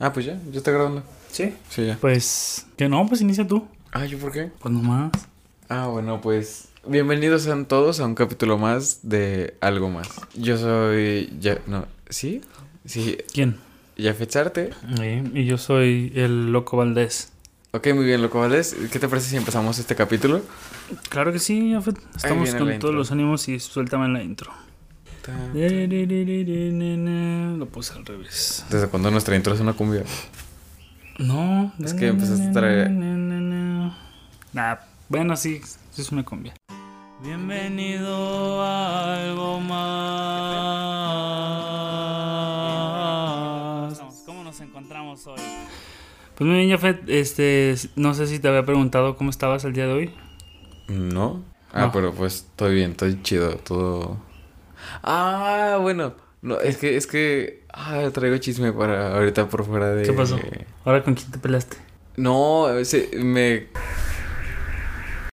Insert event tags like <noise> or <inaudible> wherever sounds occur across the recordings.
Ah, pues ya, ya está grabando. ¿Sí? Sí, ya. Pues, que no, pues inicia tú. Ah, ¿yo por qué? Pues nomás. Ah, bueno, pues bienvenidos sean todos a un capítulo más de Algo Más. Yo soy... Ya, no, ¿sí? Sí, ¿Quién? Jafet Sarte. Eh, y yo soy el Loco Valdés. Ok, muy bien, Loco Valdés. ¿Qué te parece si empezamos este capítulo? Claro que sí, Jafet. Estamos con la todos los ánimos y suéltame la intro. Lo puse al revés. ¿Desde cuándo nuestra intro es una cumbia? No. Es que empezaste a traer- Nah, bueno, sí, sí es una cumbia. Bienvenido a algo más. ¿Cómo nos encontramos hoy? Pues muy bien, Jafet, este, no sé si te había preguntado cómo estabas el día de hoy. ¿No? Ah, pero pues estoy bien, estoy chido, todo... Ah, bueno. No, es que, es que... Ah, traigo chisme para ahorita por fuera de... ¿Qué pasó? ¿Ahora con quién te peleaste? No, ese, me...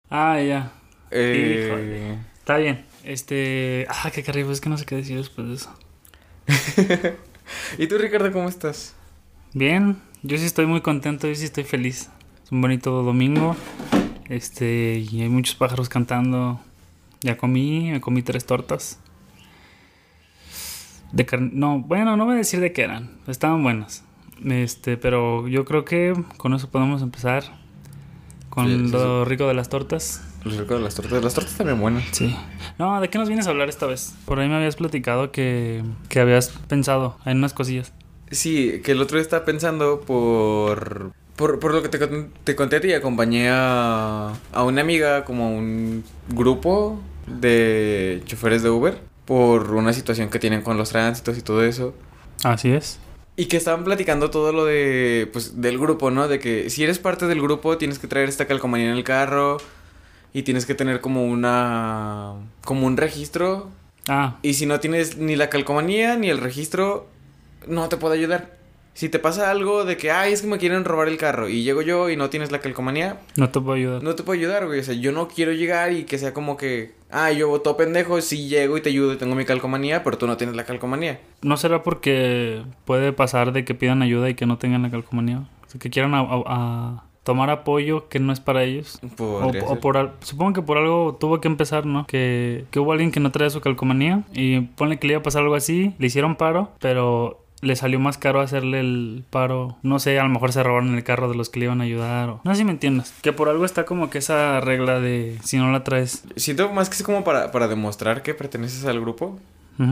Ah, ya. eh, Híjole. Está bien. Este. Ah, qué carrizo, es que no sé qué decir después de eso. <laughs> ¿Y tú, Ricardo, cómo estás? Bien, yo sí estoy muy contento, yo sí estoy feliz. Es un bonito domingo. Este, y hay muchos pájaros cantando. Ya comí, me comí tres tortas. De carne. No, bueno, no voy a decir de qué eran. Estaban buenas. Este, pero yo creo que con eso podemos empezar. Con Sí, sí, lo rico de las tortas. Los recuerdo las tortas. Las tortas también buenas. Sí. No, ¿de qué nos vienes a hablar esta vez? Por ahí me habías platicado que, que habías pensado en unas cosillas. Sí, que el otro día estaba pensando por... Por, por lo que te, te conté a ti, acompañé a, a una amiga como a un grupo de choferes de Uber por una situación que tienen con los tránsitos y todo eso. Así es. Y que estaban platicando todo lo de, pues, del grupo, ¿no? De que si eres parte del grupo tienes que traer esta calcomanía en el carro y tienes que tener como una, como un registro. Ah, Y si no tienes ni la calcomanía ni el registro, no te puedo ayudar. Si te pasa algo de que, ay, es que me quieren robar el carro y llego yo y no tienes la calcomanía, no te puedo ayudar. no te puedo ayudar, güey. O sea, yo no quiero llegar y que sea como que, ah, yo voto pendejo, sí llego y te ayudo y tengo mi calcomanía, pero tú no tienes la calcomanía. ¿No será porque puede pasar de que pidan ayuda y que no tengan la calcomanía? O sea, que quieran a, a- a tomar apoyo que no es para ellos. O, por al- supongo que por algo tuvo que empezar, ¿no? Que, que hubo alguien que no traía su calcomanía y ponle que le iba a pasar algo así, le hicieron paro, pero le salió más caro hacerle el paro. No sé, a lo mejor se robaron el carro de los que le iban a ayudar. No sé si me entiendes. Que por algo está como que esa regla de si no la traes. Siento más que es como para, para demostrar que perteneces al grupo.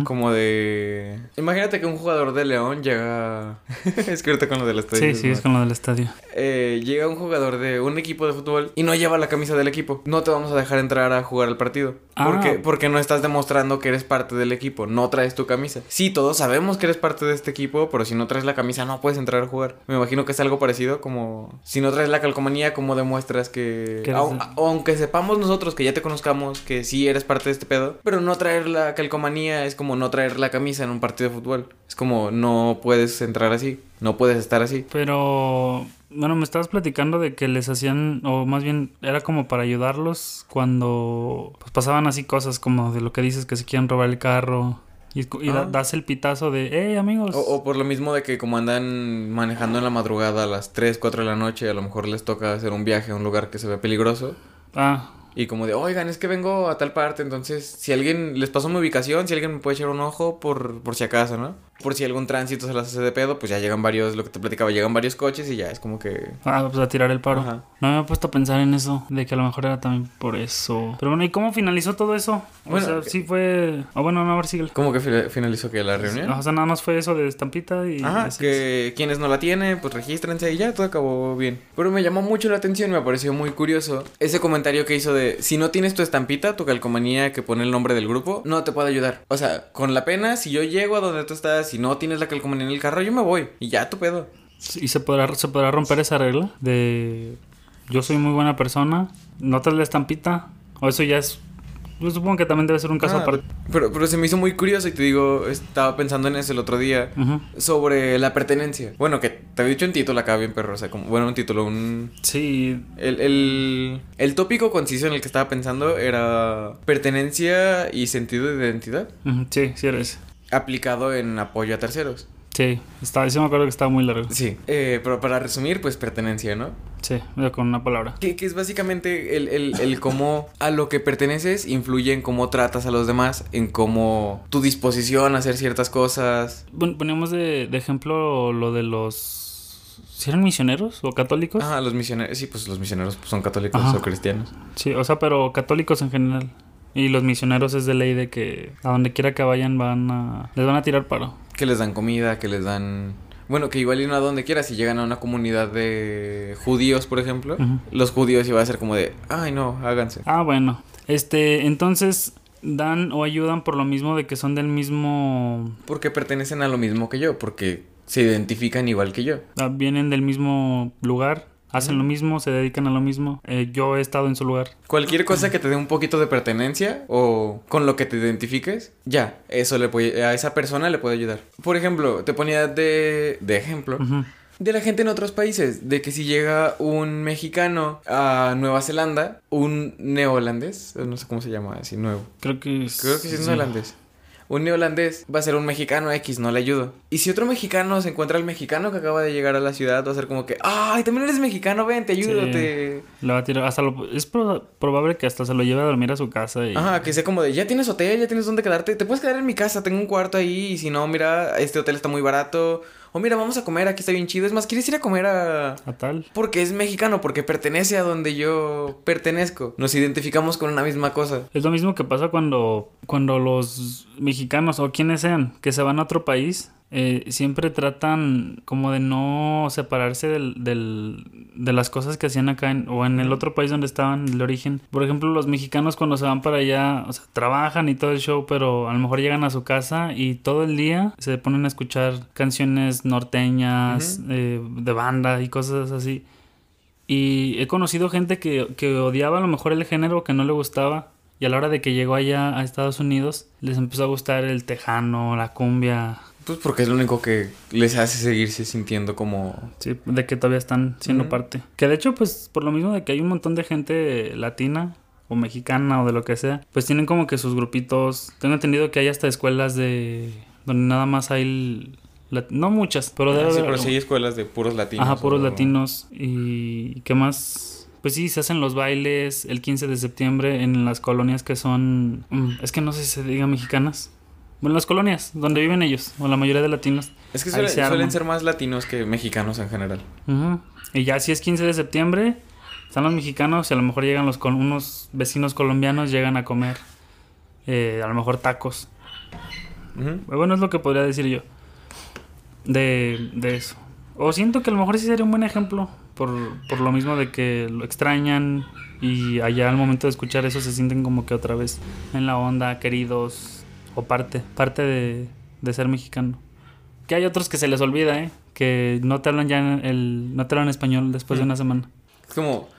Como de... Imagínate que un jugador de León llega... <laughs> es que ahorita con lo del estadio. Sí, sí, es con lo del estadio. Eh, llega un jugador de un equipo de fútbol y no lleva la camisa del equipo. No te vamos a dejar entrar a jugar al partido. Ah. ¿Por qué? Porque no estás demostrando que eres parte del equipo. No traes tu camisa. Sí, todos sabemos que eres parte de este equipo, pero si no traes la camisa no puedes entrar a jugar. Me imagino que es algo parecido como... Si no traes la calcomanía, ¿cómo demuestras que... Que eres Au- el- Aunque sepamos nosotros que ya te conozcamos, que sí eres parte de este pedo, pero no traer la calcomanía es como no traer la camisa en un partido de fútbol. Es como no puedes entrar así, no puedes estar así. Pero, bueno, me estabas platicando de que les hacían, o más bien era como para ayudarlos cuando pues, pasaban así cosas como de lo que dices que se quieren robar el carro y, y da- Ah. das el pitazo de, hey amigos. O, o por lo mismo de que como andan manejando en la madrugada a las 3, 4 de la noche, a lo mejor les toca hacer un viaje a un lugar que se ve peligroso. Ah, Y como de, oigan, es que vengo a tal parte, entonces si alguien les pasó mi ubicación, si alguien me puede echar un ojo por, por si acaso, ¿no? Por si algún tránsito se las hace de pedo, pues ya llegan varios, lo que te platicaba, llegan varios coches y ya es como que... ah, pues a tirar el paro. Ajá. No me había puesto a pensar en eso, de que a lo mejor era también por eso. Pero bueno, ¿y cómo finalizó todo eso? O Bueno, sea, que- sí fue... O bueno, no, a ver, síguele. ¿Cómo que fi- finalizó que la reunión? O sea, nada más fue eso de estampita y... Ajá, así. que quienes no la tienen, pues regístrense y ya, todo acabó bien. Pero me llamó mucho la atención, me pareció muy curioso ese comentario que hizo de, si no tienes tu estampita, tu calcomanía que pone el nombre del grupo, no te puedo ayudar. O sea, con la pena, si yo llego a donde tú estás, si no tienes la calcomanía en el carro, yo me voy y ya, tu pedo. ¿Y se podrá, se podrá romper esa regla de yo soy muy buena persona, no traes la estampita? O eso ya es... Yo supongo que también debe ser un caso Ah, aparte. pero, pero se me hizo muy curioso y te digo, estaba pensando en eso el otro día. Sobre la pertenencia. Bueno, que te había dicho un título acá bien perro. O sea, como, bueno, un título, un, Sí, El, el, el tópico conciso en el que estaba pensando era pertenencia y sentido de identidad ujú, sí, sí eres. Aplicado en apoyo a terceros. Sí, está, sí me acuerdo que estaba muy largo. Sí, eh, pero para resumir, pues pertenencia, ¿no? Sí, con una palabra. Que, que es básicamente el, el, el cómo a lo que perteneces influye en cómo tratas a los demás, en cómo tu disposición a hacer ciertas cosas. Bueno, poníamos de, de ejemplo lo de los... ¿Si eran misioneros o católicos? Ah, los misioneros, sí, pues los misioneros son católicos Ajá. o cristianos. Sí, o sea, pero católicos en general. Y los misioneros es de ley de que a donde quiera que vayan van a... Les van a tirar paro. Que les dan comida, que les dan... Bueno, que igual no a donde quiera, si llegan a una comunidad de judíos, por ejemplo, los judíos iba a ser como de, ay no, háganse. Ah, bueno. Este, entonces dan o ayudan por lo mismo de que son del mismo... Porque pertenecen a lo mismo que yo, porque se identifican igual que yo. ah, Vienen del mismo lugar, hacen lo mismo, se dedican a lo mismo. Eh, yo he estado en su lugar. Cualquier cosa que te dé un poquito de pertenencia o con lo que te identifiques, ya, eso le puede, a esa persona le puede ayudar. Por ejemplo, te ponía de, de ejemplo de la gente en otros países, de que si llega un mexicano a Nueva Zelanda, un neoholandés, no sé cómo se llama así, nuevo. Creo que es... Creo que sí es neoholandés. Un neoholandés va a ser un mexicano X, no le ayudo. Y si otro mexicano se encuentra al mexicano que acaba de llegar a la ciudad, va a ser como que, ay, también eres mexicano, ven, te ayudo, Sí. te... Va a tirar... Hasta lo- es pro- probable que hasta se lo lleve a dormir a su casa y... Ajá, que sea como de, ya tienes hotel, ya tienes dónde quedarte, te puedes quedar en mi casa, tengo un cuarto ahí, y si no, mira, este hotel está muy barato, o mira, vamos a comer, aquí está bien chido, es más, ¿quieres ir a comer a...? A tal. Porque es mexicano, porque pertenece a donde yo pertenezco, nos identificamos con una misma cosa. Es lo mismo que pasa cuando, cuando los mexicanos o quienes sean que se van a otro país, eh, siempre tratan como de no separarse del, del- de las cosas que hacían acá en- o en el otro país donde estaban, el origen. Por ejemplo, los mexicanos cuando se van para allá, o sea, trabajan y todo el show, pero a lo mejor llegan a su casa y todo el día se ponen a escuchar canciones norteñas, eh, de banda y cosas así. Y he conocido gente que, que odiaba a lo mejor el género, que no le gustaba. Y a la hora de que llegó allá a Estados Unidos, les empezó a gustar el tejano, la cumbia. Pues porque es lo único que les hace seguirse sintiendo como... Sí, de que todavía están siendo parte. Que de hecho, pues por lo mismo de que hay un montón de gente latina o mexicana o de lo que sea, pues tienen como que sus grupitos. Tengo entendido que hay hasta escuelas de... donde nada más hay... el- la- No muchas, pero debe Ah, sí, haber pero sí hay escuelas de puros latinos. Ajá, puros o- latinos. ¿Y qué más? Pues sí, se hacen los bailes el 15 de septiembre en las colonias que son... mm, Es que no sé si se diga mexicanas. Bueno, las colonias donde viven ellos, o la mayoría de latinos. Es que suele- se suelen ser más latinos que mexicanos en general. Y ya si es 15 de septiembre, están los mexicanos y a lo mejor llegan los con unos vecinos colombianos, llegan a comer eh, a lo mejor tacos. Ujú. Bueno, es lo que podría decir yo de, de eso. O siento que a lo mejor sí sería un buen ejemplo por, por lo mismo de que lo extrañan y allá al momento de escuchar eso se sienten como que otra vez en la onda, queridos o parte, parte de, de ser mexicano. Que hay otros que se les olvida, ¿eh? Que no te hablan ya en el, no te hablan español después de una semana. Es como...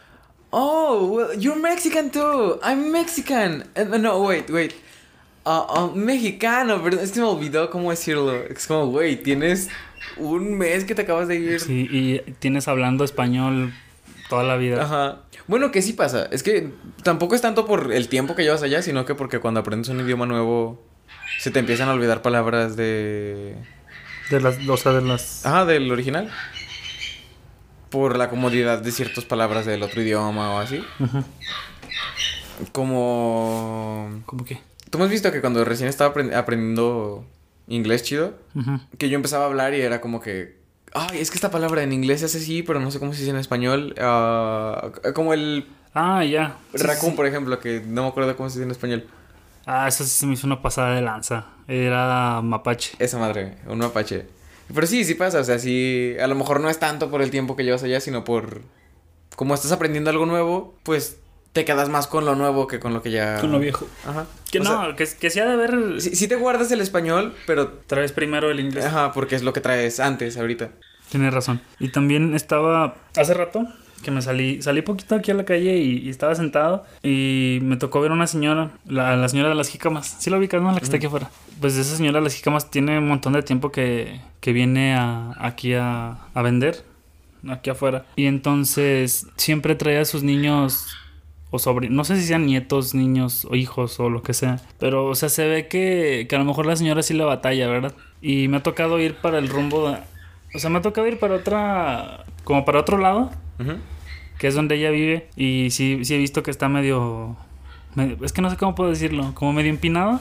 Oh, well, you're Mexican too. I'm Mexican. Eh, no, wait, wait. Ah, ah, mexicano, pero es que me olvidó cómo decirlo. Es como, güey, tienes un mes que te acabas de ir. Sí, y tienes hablando español toda la vida. Ajá. Bueno, que sí pasa. Es que tampoco es tanto por el tiempo que llevas allá, sino que porque cuando aprendes un idioma nuevo se te empiezan a olvidar palabras de... De las, o sea, de las... Ajá, del original. Por la comodidad de ciertas palabras del otro idioma o así. Ujú. Como... ¿Cómo que? ¿Tú me has visto que cuando recién estaba aprend- aprendiendo inglés chido? Que yo empezaba a hablar y era como que... Ay, es que esta palabra en inglés hace así, pero no sé cómo se dice en español. Ah, como el Ah, ya. Sí, raccoon, sí. por ejemplo, que no me acuerdo cómo se dice en español. Ah, eso sí se me hizo una pasada de lanza. Era mapache. Esa madre, un mapache. Pero sí, sí pasa, o sea, sí, a lo mejor no es tanto por el tiempo que llevas allá, sino por... Como estás aprendiendo algo nuevo, pues te quedas más con lo nuevo que con lo que ya... Con lo viejo. Ajá. Que O no, sea, que, que sí ha de haber... sí, sí te guardas el español, pero... Traes primero el inglés. Ajá, porque es lo que traes antes, ahorita. Tienes razón. Y también estaba... Hace rato que me salí... Salí poquito aquí a la calle y, y estaba sentado y me tocó ver una señora, la, la señora de las jícamas. ¿Sí la ubicas, no? La que está aquí afuera. Pues esa señora de las jícamas tiene un montón de tiempo que, que viene a, aquí a, a vender. Aquí afuera. Y entonces siempre trae a sus niños o sobre, no sé si sean nietos, niños o hijos o lo que sea, pero o sea, se ve que, que a lo mejor la señora sí le batalla, ¿verdad? Y me ha tocado ir para el rumbo, de- o sea, me ha tocado ir para otra, como para otro lado, Ujú. Que es donde ella vive, y sí, sí he visto que está medio, medio- es que no sé cómo puedo decirlo, como medio empinado,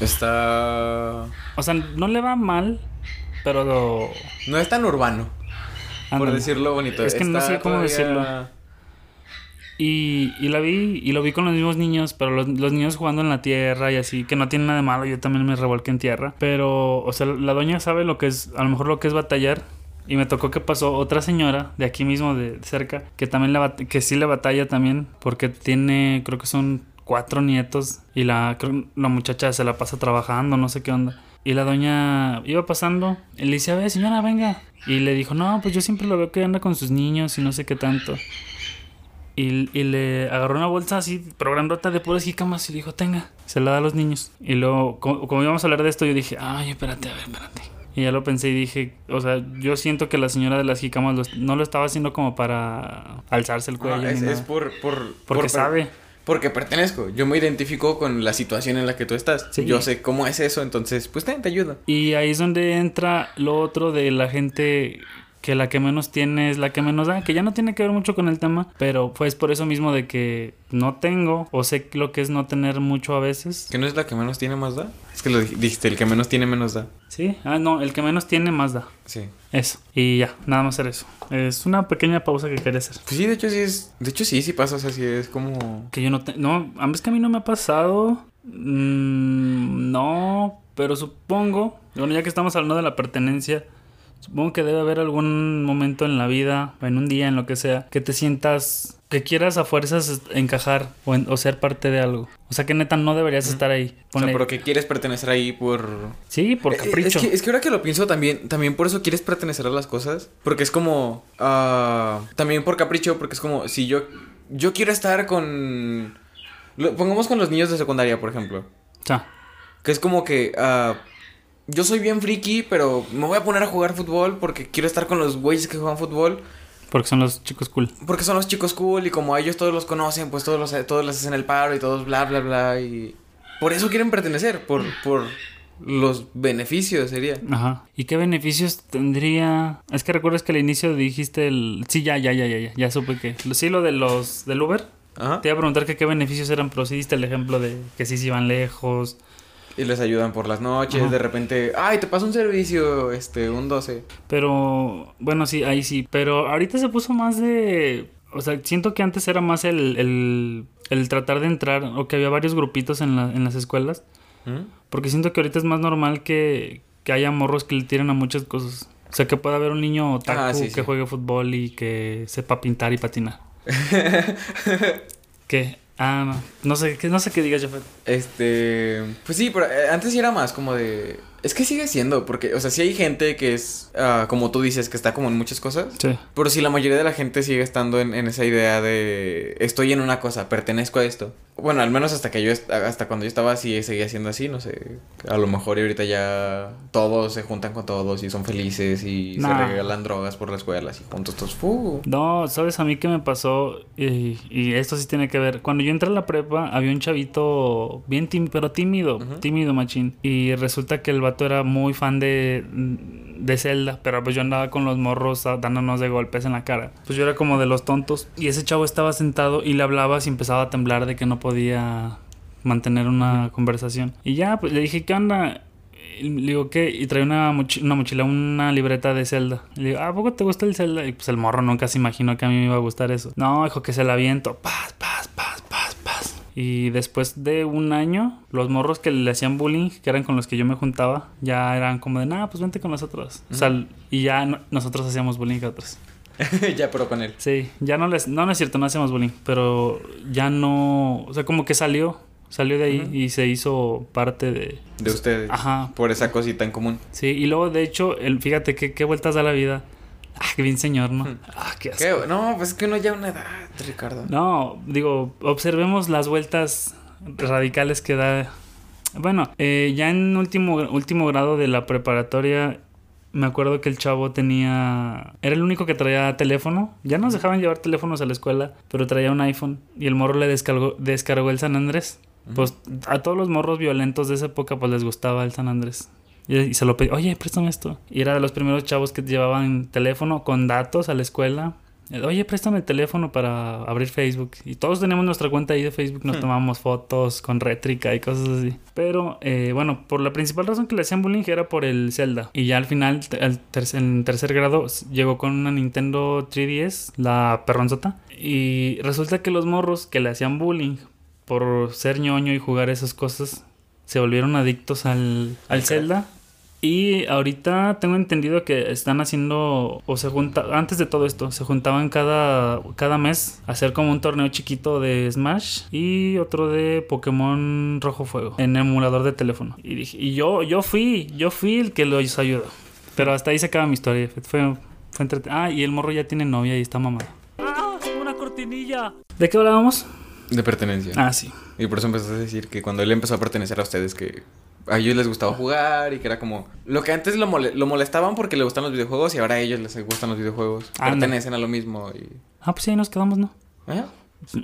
Está. o sea, no le va mal, pero... No es tan urbano, por decirlo bonito. Es que no sé cómo todavía- decirlo. Y, y la vi y lo vi con los mismos niños, pero los, los niños jugando en la tierra y así, que no tiene nada de malo, yo también me revolqué en tierra. Pero, o sea, la doña sabe lo que es, a lo mejor lo que es batallar. Y me tocó que pasó otra señora de aquí mismo, de cerca, que también bat- que sí le batalla también, porque tiene, creo que son cuatro nietos y la, la muchacha se la pasa trabajando, no sé qué onda. Y la doña iba pasando y le dice, a ver, señora, venga. Y le dijo, no, pues yo siempre lo veo que anda con sus niños y no sé qué tanto. Y, y le agarró una bolsa así, pero grandota de puras jícamas y le dijo, tenga, se la da a los niños. Y luego, como, como íbamos a hablar de esto, yo dije, ay, espérate, a ver, espérate. Y ya lo pensé y dije, o sea, yo siento que la señora de las jícamas los- no lo estaba haciendo como para alzarse el cuello. No, es, por, por, Porque por- sabe. Porque pertenezco. Yo me identifico con la situación en la que tú estás. Sí. Yo sé cómo es eso, entonces, pues ten, te ayudo. Y ahí es donde entra lo otro de la gente que la que menos tiene es la que menos da, que ya no tiene que ver mucho con el tema, pero pues por eso mismo de que no tengo o sé lo que es no tener mucho a veces. ¿Que no es la que menos tiene más da? Es que lo dij- dijiste, el que menos tiene menos da. Sí, ah no, el que menos tiene más da. Sí. Eso. Y ya, nada más hacer eso. Es una pequeña pausa que quería hacer. Pues sí, de hecho sí es. De hecho sí, sí pasa, o sea, sí es como. Que yo no te... No, a es que a mí no me ha pasado. Mm, no, pero supongo... Bueno, ya que estamos hablando de la pertenencia, supongo que debe haber algún momento en la vida, o en un día, en lo que sea, que te sientas... Que quieras a fuerzas encajar o, en- o ser parte de algo. O sea que neta no deberías estar ahí. O sea, Ponle- pero que quieres pertenecer ahí por. Sí, por Eh, capricho. Es que, es que ahora que lo pienso también, también por eso quieres pertenecer a las cosas. Porque es como. ah, también por capricho, porque es como si yo. Yo quiero estar con. lo- pongamos con los niños de secundaria, por ejemplo. O sea, Que es como que. ah, yo soy bien friki, pero me voy a poner a jugar fútbol porque quiero estar con los güeyes que juegan fútbol. porque son los chicos cool. Porque son los chicos cool y como a ellos todos los conocen, pues todos, los, todos les hacen el paro y todos bla, bla, bla. Y por eso quieren pertenecer, por, por los beneficios sería. Ajá. ¿Y qué beneficios tendría? Es que recuerdas que al inicio dijiste el... Sí, ya, ya, ya, ya, ya, ya supe que... Sí, lo de los... del Uber. Ajá. Te iba a preguntar que qué beneficios eran, pero sí diste el ejemplo de que sí se iban lejos. Y les ayudan por las noches, Ajá. de repente, ay, te paso un servicio, este, un 12. Pero, bueno, sí, ahí sí. Pero ahorita se puso más de... O sea, siento que antes era más el, el, el tratar de entrar, o que había varios grupitos en, la- en las escuelas. ¿Mm? Porque siento que ahorita es más normal que, que haya morros que le tiren a muchas cosas. O sea, que pueda haber un niño otaku Ah, sí, que sí. juegue fútbol y que sepa pintar y patinar. <laughs> ¿Qué? Ah, no. No sé, qué- no sé qué digas, Jafet. Este, pues sí, pero eh, antes sí era más como de... Es que sigue siendo, porque, o sea, sí hay gente que es, ah, como tú dices, que está como en muchas cosas. Sí. Pero si la mayoría de la gente sigue estando en, en esa idea de estoy en una cosa, pertenezco a esto. Bueno, al menos hasta que yo hasta cuando yo estaba así seguía siendo así, no sé. A lo mejor y ahorita ya todos se juntan con todos y son felices y Nah. se regalan drogas por la escuela así juntos todos. No, ¿sabes a mí qué me pasó? Y, y esto sí tiene que ver. Cuando yo entré a la prepa, había un chavito bien tímido, pero tímido, tímido, machín. Y resulta que el vato era muy fan de, de Zelda, pero pues yo andaba con los morros dándonos de golpes en la cara. Pues yo era como de los tontos. Y ese chavo estaba sentado y le hablabas y empezaba a temblar de que no podía mantener una conversación. Y ya, pues le dije, ¿qué onda? Y le digo, ¿qué? Y trae una, mochi- una mochila, una libreta de Zelda. Y le digo, ¿a poco te gusta el Zelda? Y pues el morro nunca se imaginó que a mí me iba a gustar eso. No, dijo que se la aviento. Paz, paz, paz, paz, paz. Y después de un año, los morros que le hacían bullying, que eran con los que yo me juntaba, ya eran como de, nada, pues vente con nosotros. O sea, y ya no- nosotros hacíamos bullying a otros. <laughs> ya, pero con él. Sí, ya no les... No, no es cierto, no hacíamos bullying, pero ya no... O sea, como que salió, salió de ahí y se hizo parte de... De ustedes. Ajá, Por esa cosita en común. Sí, y luego de hecho, el, fíjate qué, qué vueltas da la vida. Ah, qué bien señor, ¿no? Ah, qué asco. ¿Qué? No, pues es que uno ya a una edad, Ricardo. No, digo, observemos las vueltas radicales que da. Bueno, eh, ya en último, último grado de la preparatoria me acuerdo que el chavo tenía. Era el único que traía teléfono. Ya nos dejaban llevar teléfonos a la escuela, pero traía un iPhone. Y el morro le descargó, descargó el San Andrés. Pues a todos los morros violentos de esa época, pues les gustaba el San Andrés. Y, y se lo pedí, oye, préstame esto. Y era de los primeros chavos que llevaban teléfono con datos a la escuela. Oye, préstame el teléfono para abrir Facebook. Y todos teníamos nuestra cuenta ahí de Facebook, nos Hmm. tomábamos fotos con rétrica y cosas así. Pero, eh, bueno, por la principal razón que le hacían bullying era por el Zelda. Y ya al final, tercer- en tercer grado, llegó con una Nintendo 3DS, la perronzota. Y resulta que los morros que le hacían bullying por ser ñoño y jugar esas cosas, se volvieron adictos al, al Zelda. Y ahorita tengo entendido que están haciendo, o se junta, antes de todo esto, se juntaban cada, cada mes a hacer como un torneo chiquito de Smash y otro de Pokémon Rojo Fuego en emulador de teléfono. Y, dije- y yo, yo fui, yo fui el que los ayudó. Pero hasta ahí se acaba mi historia. Fue, fue Ah, y el morro ya tiene novia y está mamado. ¡Ah! ¡Una cortinilla! ¿De qué hablábamos? De pertenencia. Ah, sí. Y por eso empezaste a decir que cuando él empezó a pertenecer a ustedes, que a ellos les gustaba jugar y que era como. Lo que antes lo, mole- lo molestaban porque le gustan los videojuegos y ahora a ellos les gustan los videojuegos. Pertenecen a lo mismo y. Ah, pues ahí nos quedamos, ¿no? ¿Eh?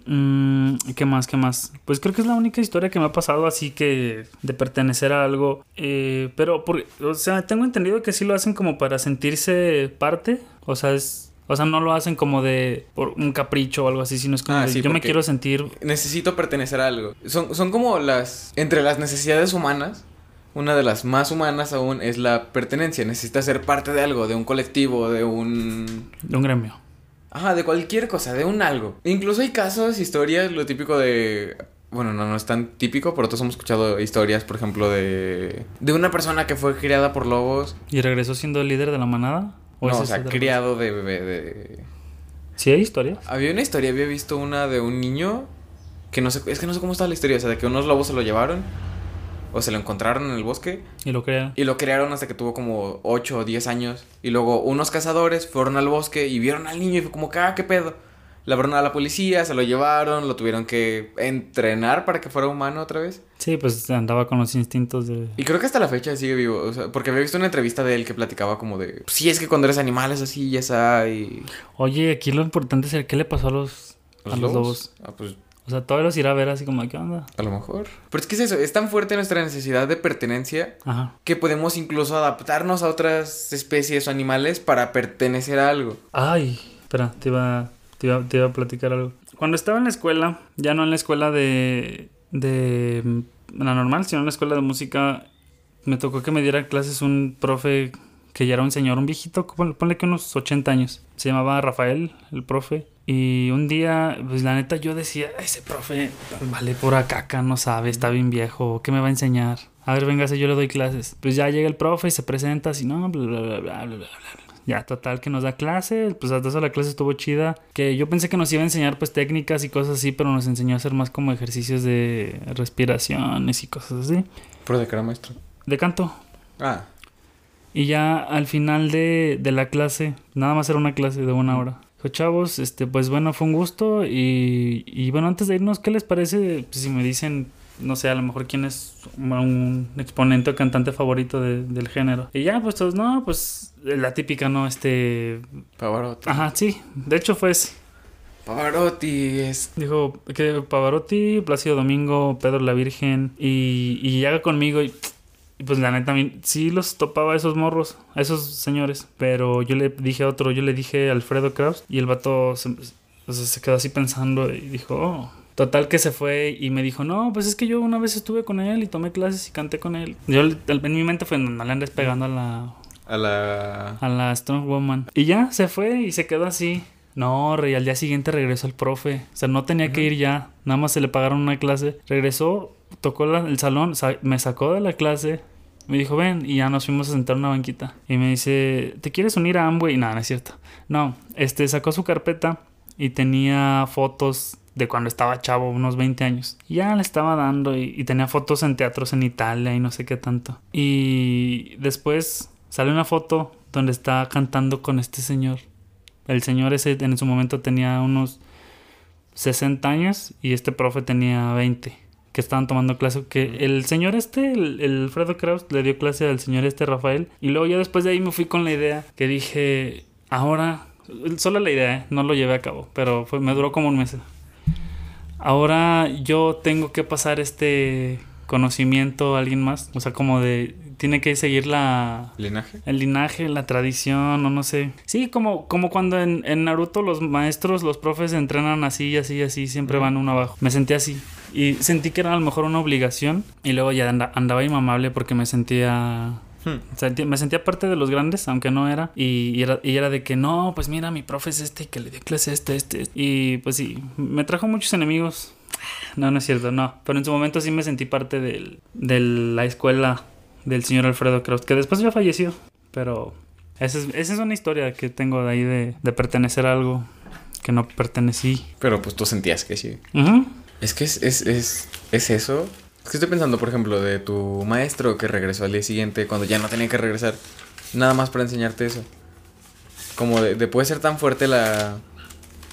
Mm, ¿Qué más? ¿Qué más? Pues creo que es la única historia que me ha pasado así que de pertenecer a algo. Eh, pero, por, o sea, tengo entendido que sí lo hacen como para sentirse parte. O sea, es, o sea, no lo hacen como de por un capricho o algo así, sino es como Ah, de, sí, yo me quiero sentir. Necesito pertenecer a algo. Son, son como las. Entre las necesidades humanas. Una de las más humanas aún es la pertenencia. Necesitas ser parte de algo, de un colectivo, de un. de un gremio. Ajá, de cualquier cosa, de un algo. Incluso hay casos, historias, lo típico de... Bueno, no, no es tan típico, pero todos hemos escuchado historias, por ejemplo, de... De una persona que fue criada por lobos. ¿Y regresó siendo el líder de la manada? no, esa o sea, criado de bebé, de... ¿Sí hay historias? Había una historia, había visto una de un niño que no sé... Es que no sé cómo está la historia, o sea, de que unos lobos se lo llevaron o se lo encontraron en el bosque Y lo crean. y lo criaron hasta que tuvo como 8 o 10 años. Y luego unos cazadores fueron al bosque y vieron al niño y fue como, ah, qué pedo. Hablaron a la policía, se lo llevaron, lo tuvieron que entrenar para que fuera humano otra vez. Sí, pues andaba con los instintos de... Y creo que hasta la fecha sigue vivo, o sea, porque había visto una entrevista de él que platicaba como de, sí, es que cuando eres animal es así, ya está, y... Oye, aquí lo importante es el qué le pasó a los, a los lobos. Ah, pues O sea, todavía los irá a ver así como, ¿qué onda? a lo mejor. Pero es que es eso, es tan fuerte nuestra necesidad de pertenencia Ajá. que podemos incluso adaptarnos a otras especies o animales para pertenecer a algo. Ay, espera, te iba, te iba, te iba a platicar algo. Cuando estaba en la escuela, ya no en la escuela de, de la normal, sino en la escuela de música, me tocó que me diera clases un profe que ya era un señor, un viejito, ponle, ponle que unos 80 años. Se llamaba Rafael, el profe. Y un día, pues la neta, yo decía, ese profe vale pura caca, no sabe, está bien viejo, ¿qué me va a enseñar? A ver, véngase, yo le doy clases. Pues ya llega el profe y se presenta así, no, bla, bla, bla, bla, bla, bla. Ya, total, que nos da clase, pues hasta eso la clase estuvo chida. Que yo pensé que nos iba a enseñar pues técnicas y cosas así, pero nos enseñó a hacer más como ejercicios de respiraciones y cosas así. Pero de cara maestro. De canto. Ah, Y ya al final de, de la clase, nada más era una clase de una hora. Chavos, este, pues bueno, fue un gusto. Y, y bueno, antes de irnos, ¿qué les parece pues, si me dicen, no sé, a lo mejor quién es un exponente o cantante favorito de- del género? Y ya, pues todos, no, pues la típica, ¿no? Este. Pavarotti. Ajá, sí, de hecho fue ese. Pavarotti es... Dijo que Pavarotti, Plácido Domingo, Pedro la Virgen y, y llega conmigo y, y pues la neta sí los topaba a esos morros, a esos señores, pero yo le dije a otro, yo le dije a Alfredo Kraus y el vato se, o sea, se quedó así pensando y dijo, oh. Total que se fue y me dijo, no, pues es que yo una vez estuve con él y tomé clases y canté con él. Yo en mi mente fue, no le andes pegando a la, A la... a la Strong Woman. Y ya, se fue y se quedó así. No, y al día siguiente regresó el profe. O sea, no tenía que ir ya. Nada más se le pagaron una clase. Regresó, tocó el salón, sa- me sacó de la clase. Me dijo, ven, y ya nos fuimos a sentar en una banquita. Y me dice, ¿te quieres unir a Amway? No, no es cierto. No, este, sacó su carpeta y tenía fotos de cuando estaba chavo, unos 20 años. Y ya le estaba dando y, y tenía fotos en teatros en Italia y no sé qué tanto. Y después sale una foto donde está cantando con este señor. El señor ese en su momento tenía unos 60 años y este profe tenía 20. Que estaban tomando clase, que el señor este, el, el Alfredo Kraus, le dio clase al señor este Rafael. Y luego ya después de ahí me fui con la idea que dije, ahora, solo la idea, ¿eh? no lo llevé a cabo, pero fue, me duró como un mes. Ahora yo tengo que pasar este conocimiento a alguien más, o sea, como de tiene que seguir la ¿Linaje? el linaje, la tradición, o no sé. Sí, como, como cuando en, en Naruto los maestros, los profes entrenan así, así, así, siempre van uno abajo. Me sentí así. Y sentí que era a lo mejor una obligación. Y luego ya anda- andaba inmamable porque me sentía Hmm. Me sentía parte de los grandes, aunque no era. Y, y era. y era de que no, pues mira, mi profe es este, que le dio clase a este, este. Y pues sí, me trajo muchos enemigos. No, no es cierto, no. Pero en su momento sí me sentí parte del, de la escuela del señor Alfredo Kraus, que después ya falleció. Pero esa es, esa es una historia que tengo de ahí de, de pertenecer a algo que no pertenecí. Pero pues tú sentías que sí. Ujú. Es que es, es, es, es eso. Es que estoy pensando, por ejemplo, de tu maestro que regresó al día siguiente cuando ya no tenía que regresar. Nada más para enseñarte eso. Como de, de puede ser tan fuerte la,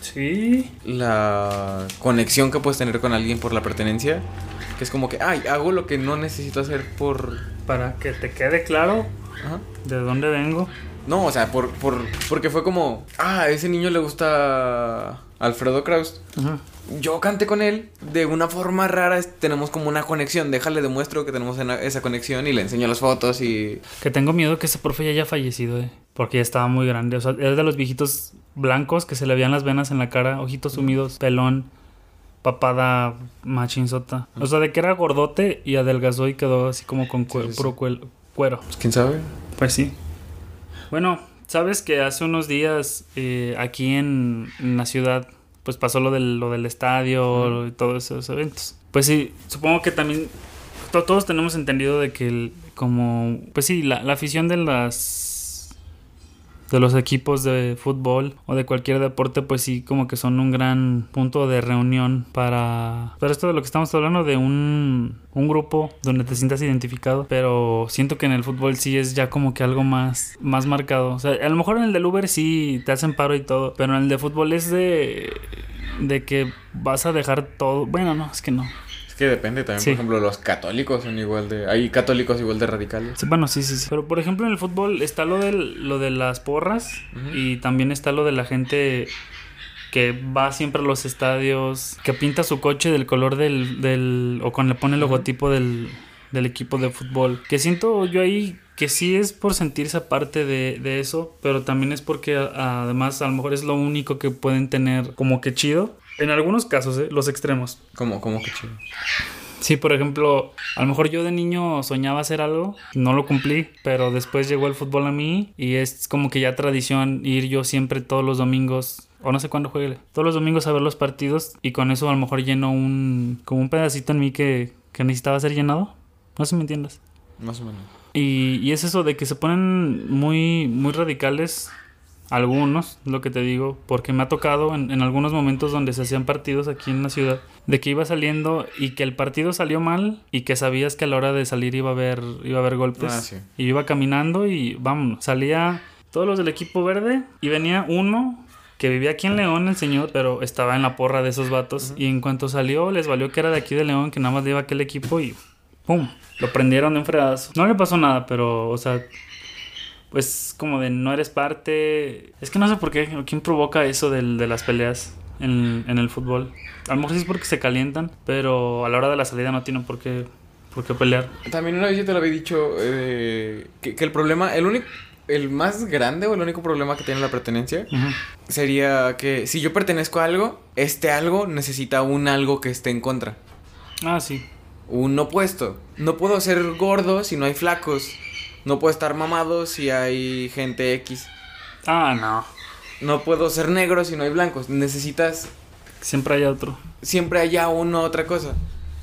Sí. la conexión que puedes tener con alguien por la pertenencia. Que es como que, ay, hago lo que no necesito hacer por... Para que te quede claro Ajá. de dónde vengo. No, o sea, por, por, porque fue como, ah, a ese niño le gusta Alfredo Kraus. Ujú. Yo canté con él, de una forma rara tenemos como una conexión, déjale demuestro que tenemos esa conexión y le enseño las fotos y... Que tengo miedo que ese profe ya haya fallecido, eh. Porque ya estaba muy grande. O sea, era de los viejitos blancos que se le veían las venas en la cara, ojitos sumidos, pelón, papada machinzota. O sea, de que era gordote y adelgazó y quedó así como con cue- Sí, sí, puro cuero. Pues quién sabe. Pues sí. Bueno, sabes que hace unos días eh, aquí en, en la ciudad, pues pasó lo del, lo del estadio y todos esos eventos. Pues sí, supongo que también to- todos tenemos entendido de que el- como, pues sí, la, la afición de las de los equipos de fútbol o de cualquier deporte, pues sí, como que son un gran punto de reunión para... Esto de lo que estamos hablando, de un, un grupo donde te sientas identificado, pero siento que en el fútbol sí es ya como que algo más, más marcado. O sea, a lo mejor en el del Uber sí te hacen paro y todo, pero en el de fútbol es de... de que vas a dejar todo... Bueno, no, es que no. Que depende también, Sí. por ejemplo, los católicos son igual de... Hay católicos igual de radicales. Bueno, sí, sí, sí. Pero por ejemplo en el fútbol está lo, del, lo de las porras y también está lo de la gente que va siempre a los estadios, que pinta su coche del color del... del o cuando le pone el logotipo del, del equipo de fútbol. Que siento yo ahí que sí es por sentirse aparte de, de eso, pero también es porque a- además a lo mejor es lo único que pueden tener como que chido. En algunos casos, ¿eh? los extremos. Como, como que chido. Sí, por ejemplo, a lo mejor yo de niño soñaba hacer algo, no lo cumplí, pero después llegó el fútbol a mí y es como que ya tradición ir yo siempre todos los domingos, o no sé cuándo juegue, todos los domingos a ver los partidos y con eso a lo mejor lleno un, como un pedacito en mí que, que necesitaba ser llenado. No sé si me entiendes. Más o menos. Y, y es eso de que se ponen muy, muy radicales algunos, lo que te digo, porque me ha tocado en, en algunos momentos donde se hacían partidos aquí en la ciudad, de que iba saliendo y que el partido salió mal y que sabías que a la hora de salir iba a haber, iba a haber golpes. Ah, sí. Y iba caminando y vámonos, salía todos los del equipo verde y venía uno que vivía aquí en León, el señor, pero estaba en la porra de esos vatos. Y en cuanto salió, les valió que era de aquí de León, que nada más le iba aquel equipo y ¡pum! Lo prendieron de un fregazo. No le pasó nada, pero, o sea, pues como de no eres parte. Es que no sé por qué, quién provoca eso del- de las peleas en, en el fútbol. A lo mejor sí es porque se calientan, pero a la hora de la salida no tienen por qué, por qué pelear. También una vez yo te lo había dicho eh, que, que el problema, el único, el más grande o el único problema que tiene la pertenencia sería que si yo pertenezco a algo, este algo necesita un algo que esté en contra. Ah, sí. Un opuesto. No puedo ser gordo si no hay flacos. No puedo estar mamado si hay gente X. Ah, no. No puedo ser negro si no hay blancos. Necesitas Siempre hay otro. siempre haya una otra cosa.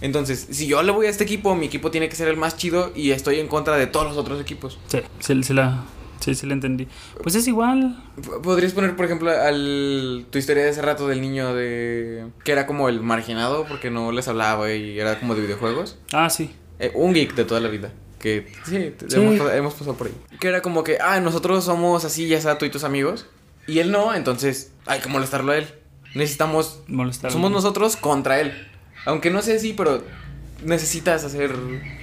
Entonces, si yo le voy a este equipo, mi equipo tiene que ser el más chido y estoy en contra de todos los otros equipos. Sí, sí, sí la, sí, sí la entendí. Pues es igual. Podrías poner, por ejemplo, al, tu historia de ese rato del niño de... que era como el marginado porque no les hablaba y era como de videojuegos. Ah, sí. Eh, un geek de toda la vida. Que sí. Hemos, hemos pasado por ahí. Que era como que, ah, nosotros somos así, ya sea tú y tus amigos. Y él no, entonces hay que molestarlo a él. Necesitamos... Molestar. Somos nosotros contra él. Aunque no sé si, pero necesitas hacer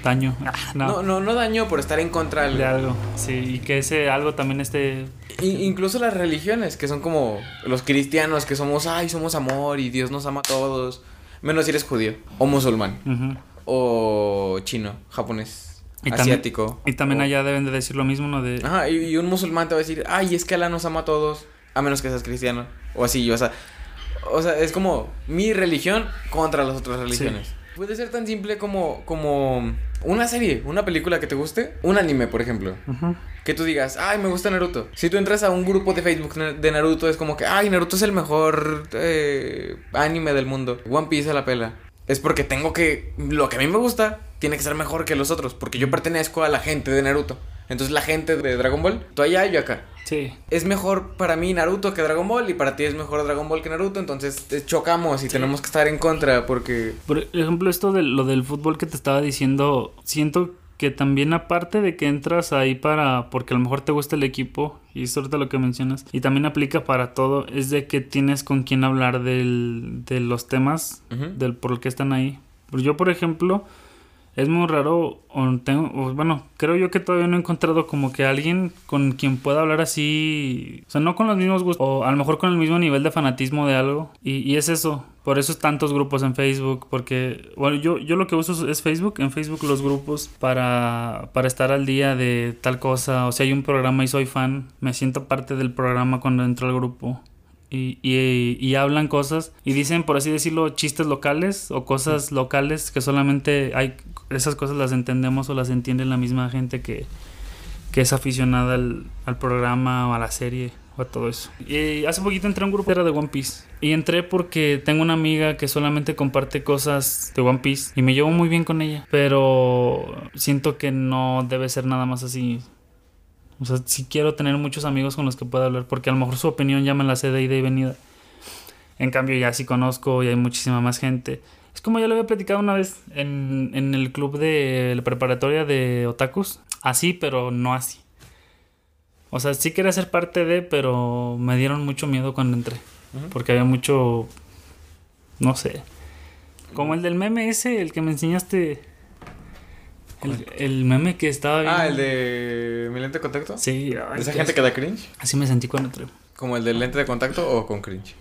Daño. Ah, no. no, no, no daño por estar en contra del- De algo. Sí, y que ese algo también esté. I- incluso las religiones, que son como los cristianos, que somos, ay, somos amor y Dios nos ama a todos. Menos si eres judío, o musulmán, Ujú. o chino, japonés, Y también- asiático. Y también o- allá deben de decir lo mismo, ¿no? De. Ajá, y, y un musulmán te va a decir, ay, es que Alá nos ama a todos, a menos que seas cristiano. O así, o sea, o sea, es como mi religión contra las otras religiones. Puede ser tan simple como, como una serie, una película que te guste, un anime, por ejemplo. Que tú digas, ay, me gusta Naruto. Si tú entras a un grupo de Facebook de Naruto, es como que, ay, Naruto es el mejor eh, anime del mundo. One Piece a la pela. Es porque tengo que. Lo que a mí me gusta tiene que ser mejor que los otros. Porque yo pertenezco a la gente de Naruto. Entonces, la gente de Dragon Ball, tú allá, yo acá. Sí. Es mejor para mí Naruto que Dragon Ball. Y para ti es mejor Dragon Ball que Naruto. Entonces, eh, chocamos y tenemos que estar en contra. Porque. Por ejemplo, esto de lo del fútbol que te estaba diciendo, siento que también aparte de que entras ahí para, porque a lo mejor te gusta el equipo, y ahorita lo que mencionas, y también aplica para todo, es de que tienes con quién hablar del, de los temas, del por qué están ahí. Yo, por ejemplo, es muy raro, o tengo, o bueno, creo yo que todavía no he encontrado como que alguien con quien pueda hablar así, o sea, no con los mismos gustos, o a lo mejor con el mismo nivel de fanatismo de algo, y, y es eso, por eso es tantos grupos en Facebook, porque, bueno, yo, yo lo que uso es Facebook, en Facebook los grupos para, para estar al día de tal cosa, o si hay un programa y soy fan, me siento parte del programa cuando entro al grupo. Y, y- y hablan cosas y dicen, por así decirlo, chistes locales o cosas locales que solamente hay, esas cosas las entendemos o las entiende la misma gente que, que es aficionada al, al programa o a la serie o a todo eso. Y hace poquito entré a un grupo era de One Piece. Y entré porque tengo una amiga que solamente comparte cosas de One Piece y me llevo muy bien con ella. Pero siento que no debe ser nada más así. O sea, sí quiero tener muchos amigos con los que pueda hablar porque a lo mejor su opinión ya me la sé de ida y venida. En cambio ya sí conozco y hay muchísima más gente. Es como ya lo había platicado una vez en, en el club de la preparatoria de otakus. Así, pero no así. O sea, sí quería ser parte de, pero me dieron mucho miedo cuando entré. Porque había mucho... No sé. Como el del meme ese, el que me enseñaste. El, el meme que estaba bien. Ah, el de mi lente de contacto. Sí, ay, Esa gente que da cringe. Así me sentí cuando entré. Como el del lente de contacto o con cringe.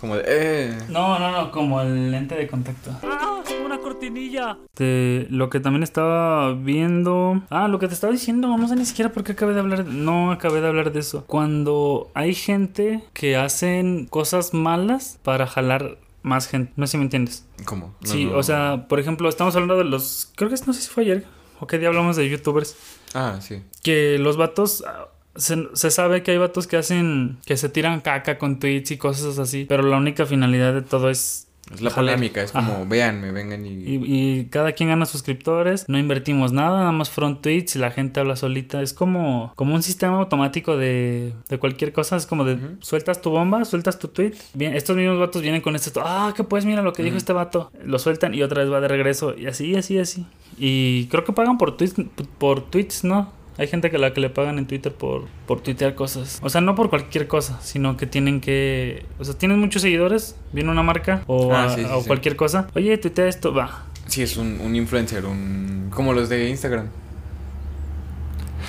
Como de, eh. No, no, no, como el lente de contacto. ¡Ah! ¡Una cortinilla! lo que también estaba viendo. Ah, lo que te estaba diciendo, no sé ni siquiera por qué acabé de hablar. No acabé de hablar de eso. Cuando hay gente que hacen cosas malas para jalar más gente. No sé si me entiendes. ¿Cómo? No, sí, no. o sea, por ejemplo, estamos hablando de los. Creo que es- no sé si fue ayer o qué día hablamos de youtubers. Ah, sí. Que los vatos. ah, Se, se sabe que hay vatos que hacen. que se tiran caca con tweets y cosas así. Pero la única finalidad de todo es. Es la polémica, es como, Ajá. véanme, vengan y... Y, y cada quien gana suscriptores, no invertimos nada, nada más front tweets y la gente habla solita. Es como, como un sistema automático de, de cualquier cosa. Es como de sueltas tu bomba, sueltas tu tweet. Bien, estos mismos vatos vienen con esto. Ah, que pues mira lo que dijo este vato. Lo sueltan y otra vez va de regreso. Y así, así, así. Y creo que pagan por tweets, por tweets, ¿no? Hay gente que la que le pagan en Twitter por, por tuitear cosas. O sea, no por cualquier cosa, sino que tienen que... O sea, tienen muchos seguidores, viene una marca o, Ah, a- sí, sí, o sí. cualquier cosa. Oye, tuitea esto, va. Sí, es un, un influencer, un... Como los de Instagram.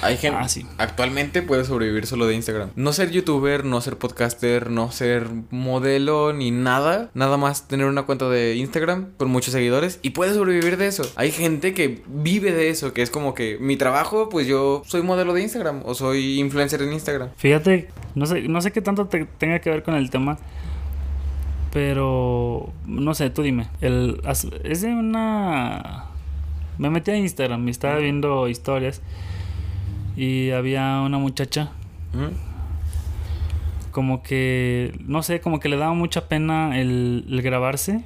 Hay gente... Ah, sí. Actualmente puede sobrevivir solo de Instagram. No ser youtuber, no ser podcaster, no ser modelo ni nada. Nada más tener una cuenta de Instagram con muchos seguidores y puede sobrevivir de eso. Hay gente que vive de eso, que es como que mi trabajo, pues yo soy modelo de Instagram o soy influencer en Instagram. Fíjate, no sé, no sé qué tanto te- tenga que ver con el tema. Pero no sé, tú dime. El, es de una. Me metí a Instagram y estaba viendo historias. Y había una muchacha como que. No sé, como que le daba mucha pena el, el grabarse.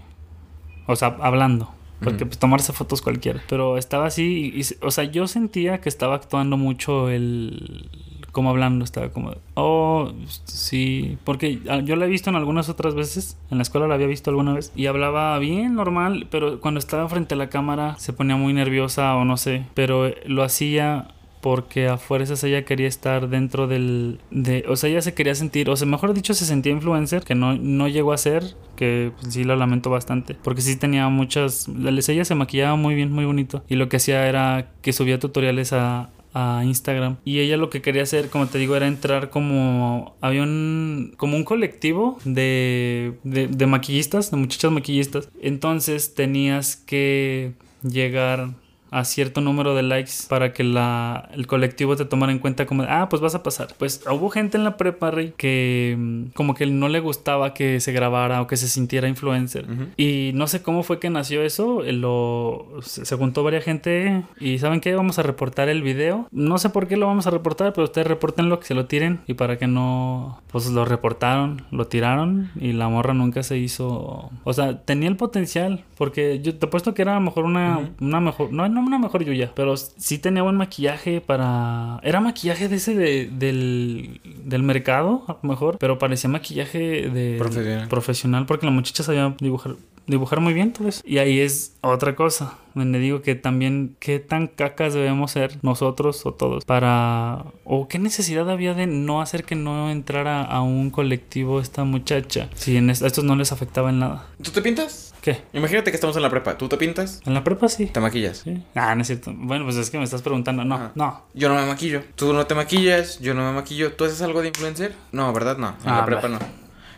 O sea, hablando. Porque pues tomarse fotos cualquiera. Pero estaba así. y- o sea, yo sentía que estaba actuando mucho el. Como hablando, estaba como. Oh, sí. Porque ah, yo la he visto en algunas otras veces. En la escuela la había visto alguna vez. Y hablaba bien, normal. Pero cuando estaba frente a la cámara se ponía muy nerviosa o no sé. Pero lo hacía porque a fuerzas ella quería estar dentro del... De, o sea, ella se quería sentir, o sea, mejor dicho, se sentía influencer, que no, no llegó a ser, que sí lo lamento bastante, porque sí tenía muchas... Ella se maquillaba muy bien, muy bonito, y lo que hacía era que subía tutoriales a, a Instagram y ella lo que quería hacer como te digo era entrar como había un como un colectivo de, de, de maquillistas de muchachas maquillistas entonces tenías que llegar a cierto número de likes para que la, el colectivo te tomara en cuenta como, ah, pues vas a pasar. Pues hubo gente en la prepa, Rey, que mm, como que no le gustaba que se grabara o que se sintiera influencer. Y no sé cómo fue que nació eso, eh, lo, se juntó varias gente y ¿saben qué? Vamos a reportar el video. No sé por qué lo vamos a reportar, pero ustedes reportenlo, que se lo tiren y para que no, pues lo reportaron, lo tiraron y la morra nunca se hizo, o sea, tenía el potencial, porque yo te apuesto que era a lo mejor una, una mejor, no, no una mejor Yuya, pero sí tenía buen maquillaje para... Era maquillaje de ese de, del, del mercado, a lo mejor, pero parecía maquillaje de... Profesional. Profesional, porque la muchacha sabía dibujar, dibujar muy bien, todo eso. Y ahí es otra cosa, donde digo que también qué tan cacas debemos ser nosotros o todos para... o qué necesidad había de no hacer que no entrara a un colectivo esta muchacha, si en es- a estos no les afectaba en nada. ¿Tú te pintas? ¿Qué? Imagínate que estamos en la prepa. ¿Tú te pintas? En la prepa sí. ¿Te maquillas? Sí. Ah, no es cierto. Bueno, pues es que me estás preguntando. No, Ajá. no. Yo no me maquillo. Tú no te maquillas, yo no me maquillo. ¿Tú haces algo de influencer? No, ¿verdad? No. En Ah, la prepa no.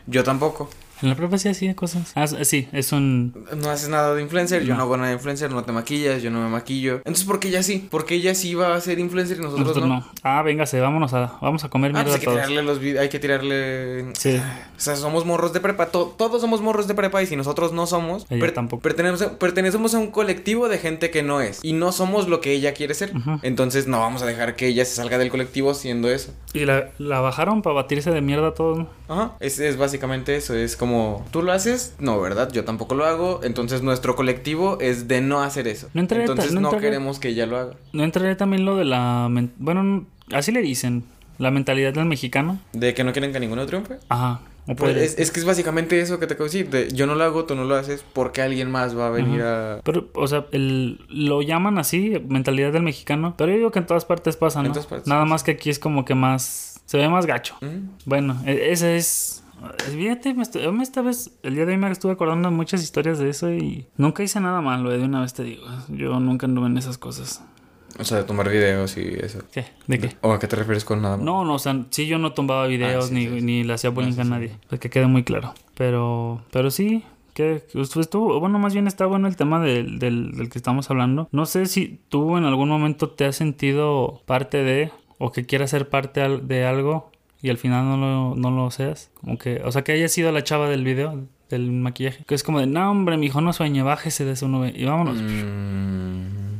Yo tampoco. En la prepa sí hacía cosas. Ah, sí, es un... No haces nada de influencer, yo No. hago nada de influencer, no te maquillas, yo no me maquillo. Entonces, ¿por qué ella sí? Porque ella sí va a ser influencer y nosotros, Nosotros no. no. Ah, véngase, vámonos a, vamos a comer Ah, mierda pues hay que todos. tirarle los vi- hay que tirarle. Sí. O sea, somos morros de prepa, to- todos somos morros de prepa y si nosotros no somos, Ella tampoco. Pertenecemos, a- pertenecemos a un colectivo de gente que no es y no somos lo que ella quiere ser. Entonces no vamos a dejar que ella se salga del colectivo siendo eso. Y la, la bajaron para batirse de mierda a todos. ¿no? Ajá, es, es básicamente eso, es como, ¿tú lo haces? No, ¿verdad? Yo tampoco lo hago, entonces nuestro colectivo es de no hacer eso. No entonces no no queremos que ella lo haga. ¿No entraría también lo de la... Bueno, no- así le dicen. La mentalidad del mexicano. ¿De que no quieren que ninguno triunfe? Ajá. Pues es, es que es básicamente eso que te acabo de decir, de yo no lo hago, tú no lo haces, porque alguien más va a venir a... Pero, o sea, el, lo llaman así, mentalidad del mexicano. Pero yo digo que en todas partes pasa, En ¿no? todas partes Nada pasa. más que aquí es como que más... Se ve más gacho. Bueno, e- ese es. Fíjate, me estu- me esta vez, el día de hoy me estuve acordando de muchas historias de eso y nunca hice nada malo, eh, de una vez te digo. Yo nunca anduve en esas cosas. O sea, de tomar videos y eso. ¿Qué? ¿De qué? ¿O a qué te refieres con nada? No, no, o sea, sí yo no tumbaba videos Ah, sí, ni, sí, sí. ni le hacía bullying Ah, a nadie. Pues que quede muy claro. Pero, pero sí, que estuvo, bueno, más bien está bueno el tema del, del, del que estamos hablando. No sé si tú en algún momento te has sentido parte de, o que quieras ser parte de algo y al final no lo, no lo seas. Como que, o sea, que haya sido la chava del video, del maquillaje. Que es como de, no, hombre, mi hijo no sueñe, bájese de su nube y vámonos. Mm,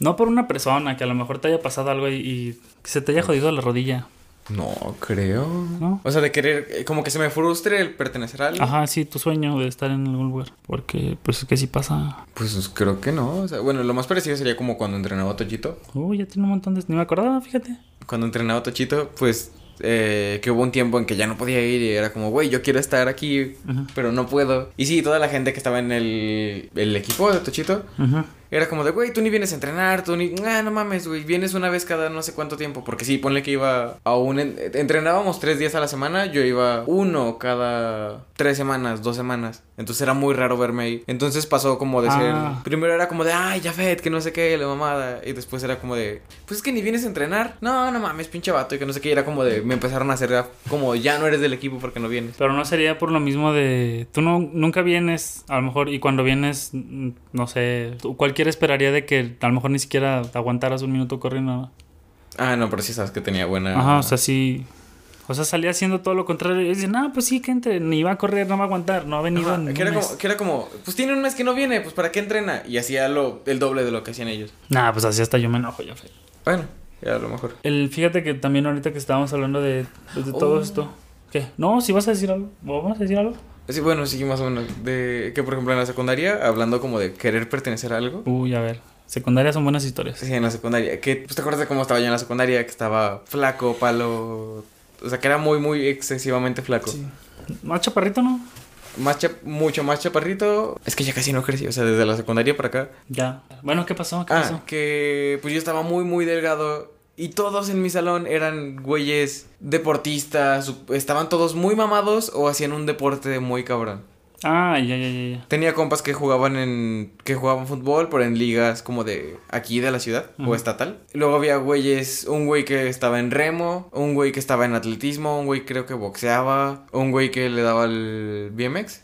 No por una persona que a lo mejor te haya pasado algo y, y que se te haya jodido la rodilla, no, creo. ¿no? O sea, de querer, eh, como que se me frustre el pertenecer a algo. Ajá, sí, tu sueño de estar en algún lugar. Porque, pues, es que sí pasa. Pues creo que no. O sea, bueno, lo más parecido sería como cuando entrenaba a Tochito. Uy, ya tiene un montón de... Ni me acordaba, fíjate. Cuando entrenaba a Tochito, pues eh, que hubo un tiempo en que ya no podía ir y era como, güey, yo quiero estar aquí, pero no puedo. Y sí, toda la gente que estaba en el, el equipo de Tochito Ajá. Era como de, güey, tú ni vienes a entrenar, tú ni, ah, no mames, güey, vienes una vez cada no sé cuánto tiempo. Porque sí, ponle que iba a un, en- entrenábamos tres días a la semana, yo iba uno cada tres semanas, dos semanas. Entonces era muy raro verme ahí. Entonces pasó como de Ah. ser, primero era como de, ay, ya Fed, que no sé qué, la mamada. Y después era como de, pues es que ni vienes a entrenar. No, no mames, pinche vato, y que no sé qué. Y era como de, me empezaron a hacer como, ya no eres del equipo porque no vienes. Pero no sería por lo mismo de... Tú no, nunca vienes, a lo mejor, y cuando vienes, mm, no sé, tú- esperaría de que a lo mejor ni siquiera aguantaras un minuto corriendo. Ah, no, pero sí sabes que tenía buena. Ajá, o sea, sí... O sea, salía haciendo todo lo contrario. Y dicen, no, pues sí, que entre, ni va a correr, no va a aguantar, no ha venido Ajá, que, era un mes". como, que era como, pues tiene un mes que no viene, pues ¿para qué entrena? Y hacía lo, el doble de lo que hacían ellos. Nah, pues así hasta yo me enojo, ya. Bueno, ya a lo mejor. El, fíjate que también ahorita que estábamos hablando de, de todo Oh. esto. ¿Qué? No, si vas a decir algo. ¿Vamos a decir algo? Sí, bueno, sí, más o menos. De que, por ejemplo, en la secundaria, hablando como de querer pertenecer a algo. Uy, a ver. Secundaria son buenas historias. Sí, en la secundaria. Que, pues, ¿te acuerdas de cómo estaba yo en la secundaria? Que estaba flaco, palo. O sea, que era muy, muy excesivamente flaco. Sí. Más chaparrito, ¿no? más chap- mucho más chaparrito. Es que ya casi no crecí, o sea, desde la secundaria para acá. Ya. Bueno, ¿qué pasó? ¿Qué Ah, pasó? que pues yo estaba muy, muy delgado. Y todos en mi salón eran güeyes deportistas. Estaban todos muy mamados o hacían un deporte muy cabrón. Ah, ya, ya, ya, ya. Tenía compas que jugaban en. que jugaban fútbol, pero en ligas como de aquí de la ciudad o estatal. Luego había güeyes, un güey que estaba en remo, un güey que estaba en atletismo, un güey creo que boxeaba, un güey que le daba el BMX.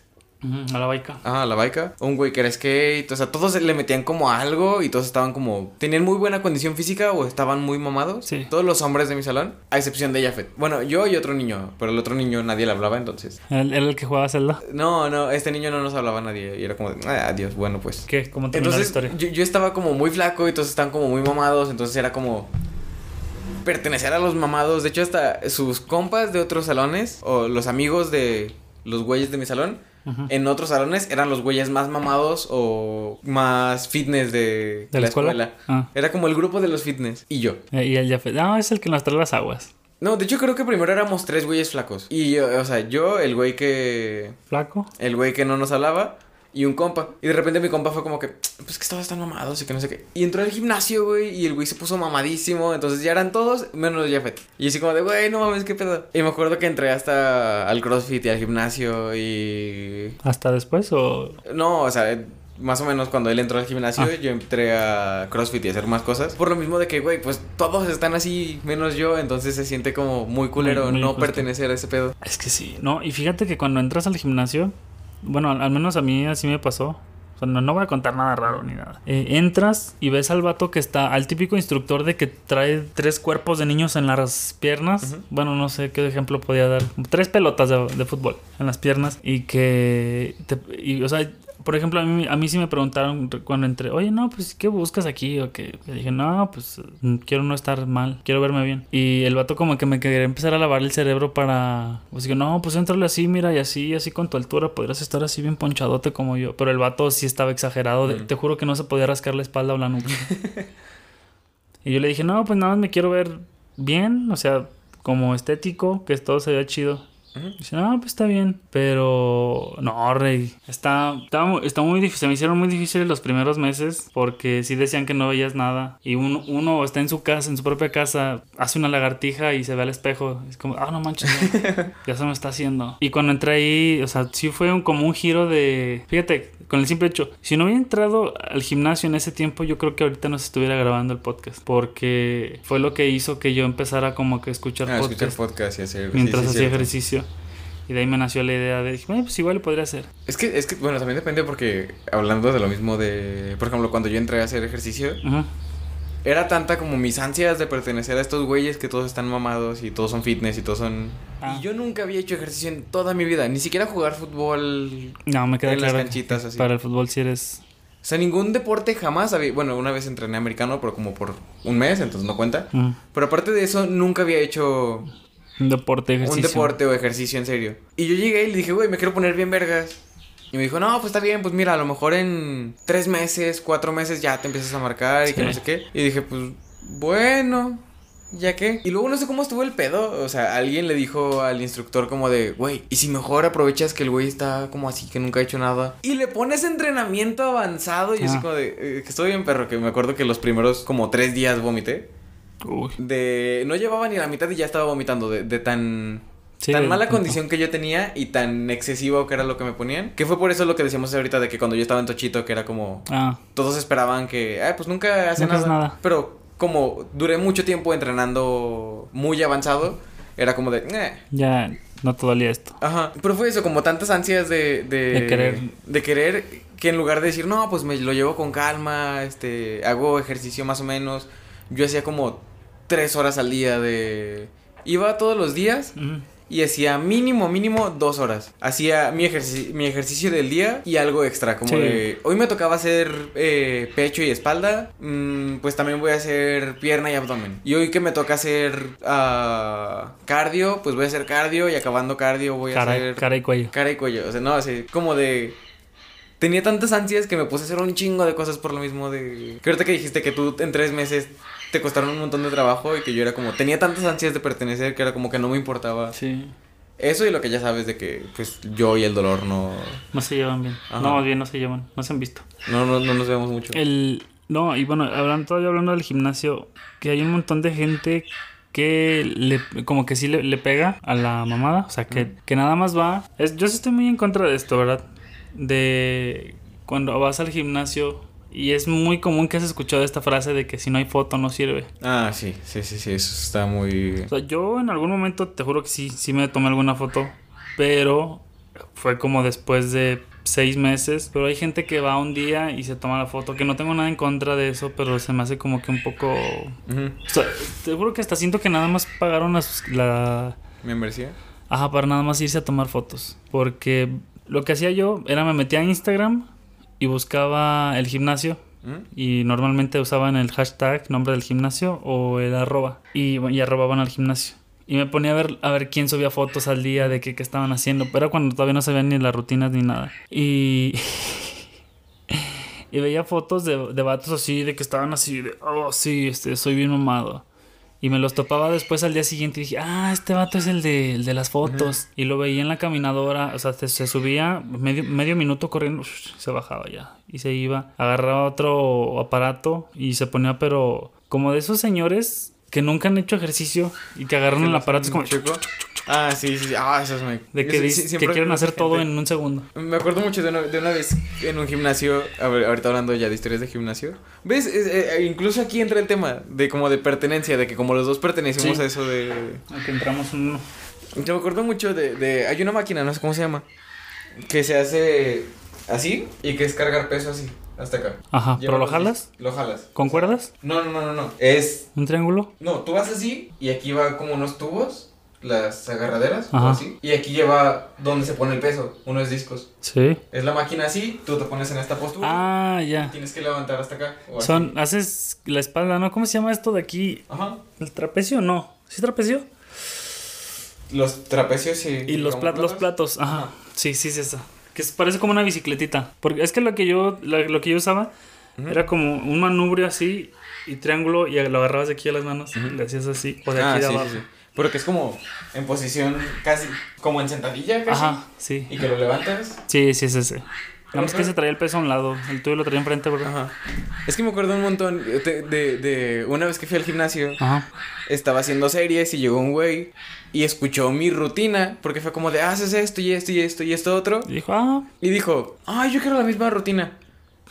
A la baica. Ajá, la baica. Un güey que era skate. O sea, todos le metían como algo y todos estaban como. Tenían muy buena condición física o estaban muy mamados. Sí. Todos los hombres de mi salón, a excepción de Jafet. Bueno, yo y otro niño, pero el otro niño nadie le hablaba entonces. ¿Él era el que jugaba Zelda? No, no, este niño no nos hablaba a nadie. Y era como de, ah, adiós, bueno, pues. ¿Qué? ¿Cómo terminó la Entonces, historia? yo, yo estaba como muy flaco y todos estaban como muy mamados. Entonces era como. Pertenecer a los mamados. De hecho, hasta sus compas de otros salones o los amigos de los güeyes de mi salón En otros salones eran los güeyes más mamados o más fitness de, ¿De la escuela? Ah. Era como el grupo de los fitness y yo. Eh, Y él ya fue. No, es el que nos trae las aguas. No, de hecho creo que primero éramos tres güeyes flacos. Y yo, o sea, yo, el güey que... Flaco. El güey que no nos hablaba y un compa. Y de repente mi compa fue como que, pues que estabas tan mamados y que no sé qué. Y entró al gimnasio, güey, y el güey se puso mamadísimo. Entonces ya eran todos menos Jafet. Y así como de, güey, no mames, qué pedo. Y me acuerdo que entré hasta al CrossFit y al gimnasio y ¿Hasta después o...? No, o sea, más o menos cuando él entró al gimnasio, Ah. yo entré a CrossFit y a hacer más cosas. Por lo mismo de que, güey, pues todos están así, menos yo, entonces se siente como muy culero Muy- muy no pertenecer a ese pedo. Es que sí. No, y fíjate que cuando entras al gimnasio, bueno, al, al menos a mí así me pasó. O sea, no, no voy a contar nada raro ni nada. Eh, entras y ves al vato que está, al típico instructor de que trae tres cuerpos de niños en las piernas. Bueno, no sé qué ejemplo podía dar. Tres pelotas de, de fútbol en las piernas. Y que, te- y, o sea, por ejemplo, a mí, a mí sí me preguntaron cuando entré, oye, no, pues, ¿qué buscas aquí? O que le dije, no, pues, mm, quiero no estar mal, quiero verme bien. Y el vato como que me quería empezar a lavar el cerebro para, pues, digo, no, pues, entrale así, mira, y así, así con tu altura, podrías estar así bien ponchadote como yo. Pero el vato sí estaba exagerado, de- Mm. te juro que no se podía rascar la espalda o la nuca. <laughs> y yo le dije, no, pues, nada más me quiero ver bien, o sea, como estético, que todo se vea chido. Dice, no, pues está bien. Pero no, rey. Está, está, mu- está muy difícil. Se me hicieron muy difíciles los primeros meses. Porque sí decían que no veías nada. Y uno, uno está en su casa, en su propia casa, hace una lagartija y se ve al espejo. Es como, ah, no manches, ya, <laughs> ya se me está haciendo. Y cuando entré ahí, o sea, sí fue un, como un giro de. Fíjate, con el simple hecho, si no hubiera entrado al gimnasio en ese tiempo, yo creo que ahorita no se estuviera grabando el podcast. Porque fue lo que hizo que yo empezara como que a escuchar Ah, podcast escuchar podcast y hacer mientras sí, hacía cierto. ejercicio. Y de ahí me nació la idea de, bueno, pues igual lo podría hacer. Es que, es que, bueno, también depende porque hablando de lo mismo de, por ejemplo, cuando yo entré a hacer ejercicio, era tanta como mis ansias de pertenecer a estos güeyes que todos están mamados y todos son fitness y todos son... Ah. Y yo nunca había hecho ejercicio en toda mi vida, ni siquiera jugar fútbol No, me queda en las claro. canchitas así. Para el fútbol si eres... O sea, ningún deporte jamás había... Bueno, una vez entrené americano, pero como por un mes, entonces no cuenta. mm, Pero aparte de eso, nunca había hecho un deporte, ejercicio. un deporte o ejercicio en serio. Y yo llegué y le dije, güey, me quiero poner bien vergas. Y me dijo, no, pues está bien, pues mira, a lo mejor en tres meses, cuatro meses ya te empiezas a marcar y que no sé qué. Y dije, pues, bueno, ¿ya qué? Y luego no sé cómo estuvo el pedo. O sea, alguien le dijo al instructor como de, güey, ¿y si mejor aprovechas que el güey está como así, que nunca ha hecho nada? Y le pones entrenamiento avanzado y así Ah. como de, eh, que estoy bien perro, que me acuerdo que los primeros como tres días vomité. Uy. De. No llevaba ni la mitad y ya estaba vomitando. De, de tan. Sí, tan mala condición que yo tenía y tan excesivo que era lo que me ponían. Que fue por eso lo que decíamos ahorita de que cuando yo estaba en Tochito, que era como. Ah, Todos esperaban que. Ay, pues nunca hace Nunca nada. nada. Pero como duré mucho tiempo entrenando muy avanzado, era como de. "Eh". ya no te dolía esto. Ajá. Pero fue eso, como tantas ansias de. De, De querer. De querer. Que en lugar de decir, no, pues me lo llevo con calma. Este. Hago ejercicio más o menos. Yo hacía como tres horas al día de. Iba todos los días y hacía mínimo, mínimo dos horas. Hacía mi, ejerci- mi ejercicio del día y algo extra. Como Sí. de. Hoy me tocaba hacer eh, pecho y espalda. mm, pues también voy a hacer pierna y abdomen. Y hoy que me toca hacer ah, cardio, pues voy a hacer cardio y acabando cardio voy a hacer cara y cuello. cara y cuello. O sea, no, así como de. Tenía tantas ansias que me puse a hacer un chingo de cosas por lo mismo de. Que ahorita que dijiste que tú en tres meses te costaron un montón de trabajo y que yo era como. Tenía tantas ansias de pertenecer que era como que no me importaba. Sí. Eso y lo que ya sabes de que, pues, yo y el dolor no... No se llevan bien. Ajá. No, más bien no se llevan. No se han visto. No, no, no nos vemos mucho. El... No, y bueno, hablando, todavía hablando del gimnasio, que hay un montón de gente que le, como que sí le, le pega a la mamada, o sea, que, que nada más va. Es, yo sí estoy muy en contra de esto, ¿verdad? De cuando vas al gimnasio y es muy común que has escuchado esta frase de que si no hay foto no sirve. Ah, sí, sí, sí, sí, eso está muy... O sea, yo en algún momento te juro que sí, sí me tomé alguna foto, pero fue como después de seis meses. Pero hay gente que va un día y se toma la foto, que no tengo nada en contra de eso, pero se me hace como que un poco... O sea, te juro que hasta siento que nada más pagaron la... la... ¿Membresía? Ajá, para nada más irse a tomar fotos. Porque lo que hacía yo era me metía a Instagram y buscaba el gimnasio. ¿Mm? Y normalmente usaban el hashtag nombre del gimnasio o el arroba. Y, y arrobaban al gimnasio. Y me ponía a ver, a ver quién subía fotos al día de qué, qué estaban haciendo. Pero era cuando todavía no se veían ni las rutinas ni nada. Y. <laughs> y veía fotos de, de vatos así, de que estaban así, de, oh, sí, este, soy bien mamado. Y me los topaba después al día siguiente y dije, ah, este vato es el de, el de las fotos. Y lo veía en la caminadora, o sea, se, se subía medio, medio minuto corriendo, se bajaba ya. Y se iba, agarraba otro aparato y se ponía, pero como de esos señores que nunca han hecho ejercicio y que agarran el aparato, es como Chico. Ah, sí, sí, sí. Ah, eso es muy... de que, sí, que quieren hacer todo en un segundo. Me acuerdo mucho de una, de una vez en un gimnasio, a ver, ahorita hablando ya de historias de gimnasio. ¿Ves? Es- eh, incluso aquí entra el tema de como de pertenencia, de que como los dos pertenecemos Sí. a eso de... Aquí entramos en uno. Yo me acuerdo mucho de, de... Hay una máquina, no sé cómo se llama, que se hace así y que es cargar peso así, hasta acá. Ajá, Lleva ¿pero lo jalas? Lo jalas. ¿Con cuerdas? No, no, no, no, no. Es... ¿Un triángulo? No, tú vas así y aquí va como unos tubos, las agarraderas, o Ajá. así. Y aquí lleva donde se pone el peso, unos discos. Sí. Es la máquina así, tú te pones en esta postura. Ah, y ya. Tienes que levantar hasta acá. o. Son, haces la espalda, ¿no? ¿Cómo se llama esto de aquí? Ajá. ¿El trapecio? No. ¿Sí trapecio? Los trapecios y... Y los, plat- los platos, ajá. Sí, sí, sí, esa. Que parece como una bicicletita. Porque es que lo que yo, lo, lo que yo usaba era como un manubrio así y triángulo y lo agarrabas de aquí a las manos y le hacías así. O de Ah, aquí sí, de abajo. sí, sí. Pero que es como en posición casi, como en sentadilla casi. Ajá, sí. Y que lo levantas. Sí, sí, es ese. Nada más que se traía el peso a un lado. El tuyo lo traía enfrente, ¿verdad? Ajá. Es que me acuerdo un montón de, de, de una vez que fui al gimnasio, Ajá. estaba haciendo series y llegó un güey y escuchó mi rutina, porque fue como de, "Ah, haces esto y esto y esto y esto otro. Y dijo, ah, Y dijo, ay, yo quiero la misma rutina.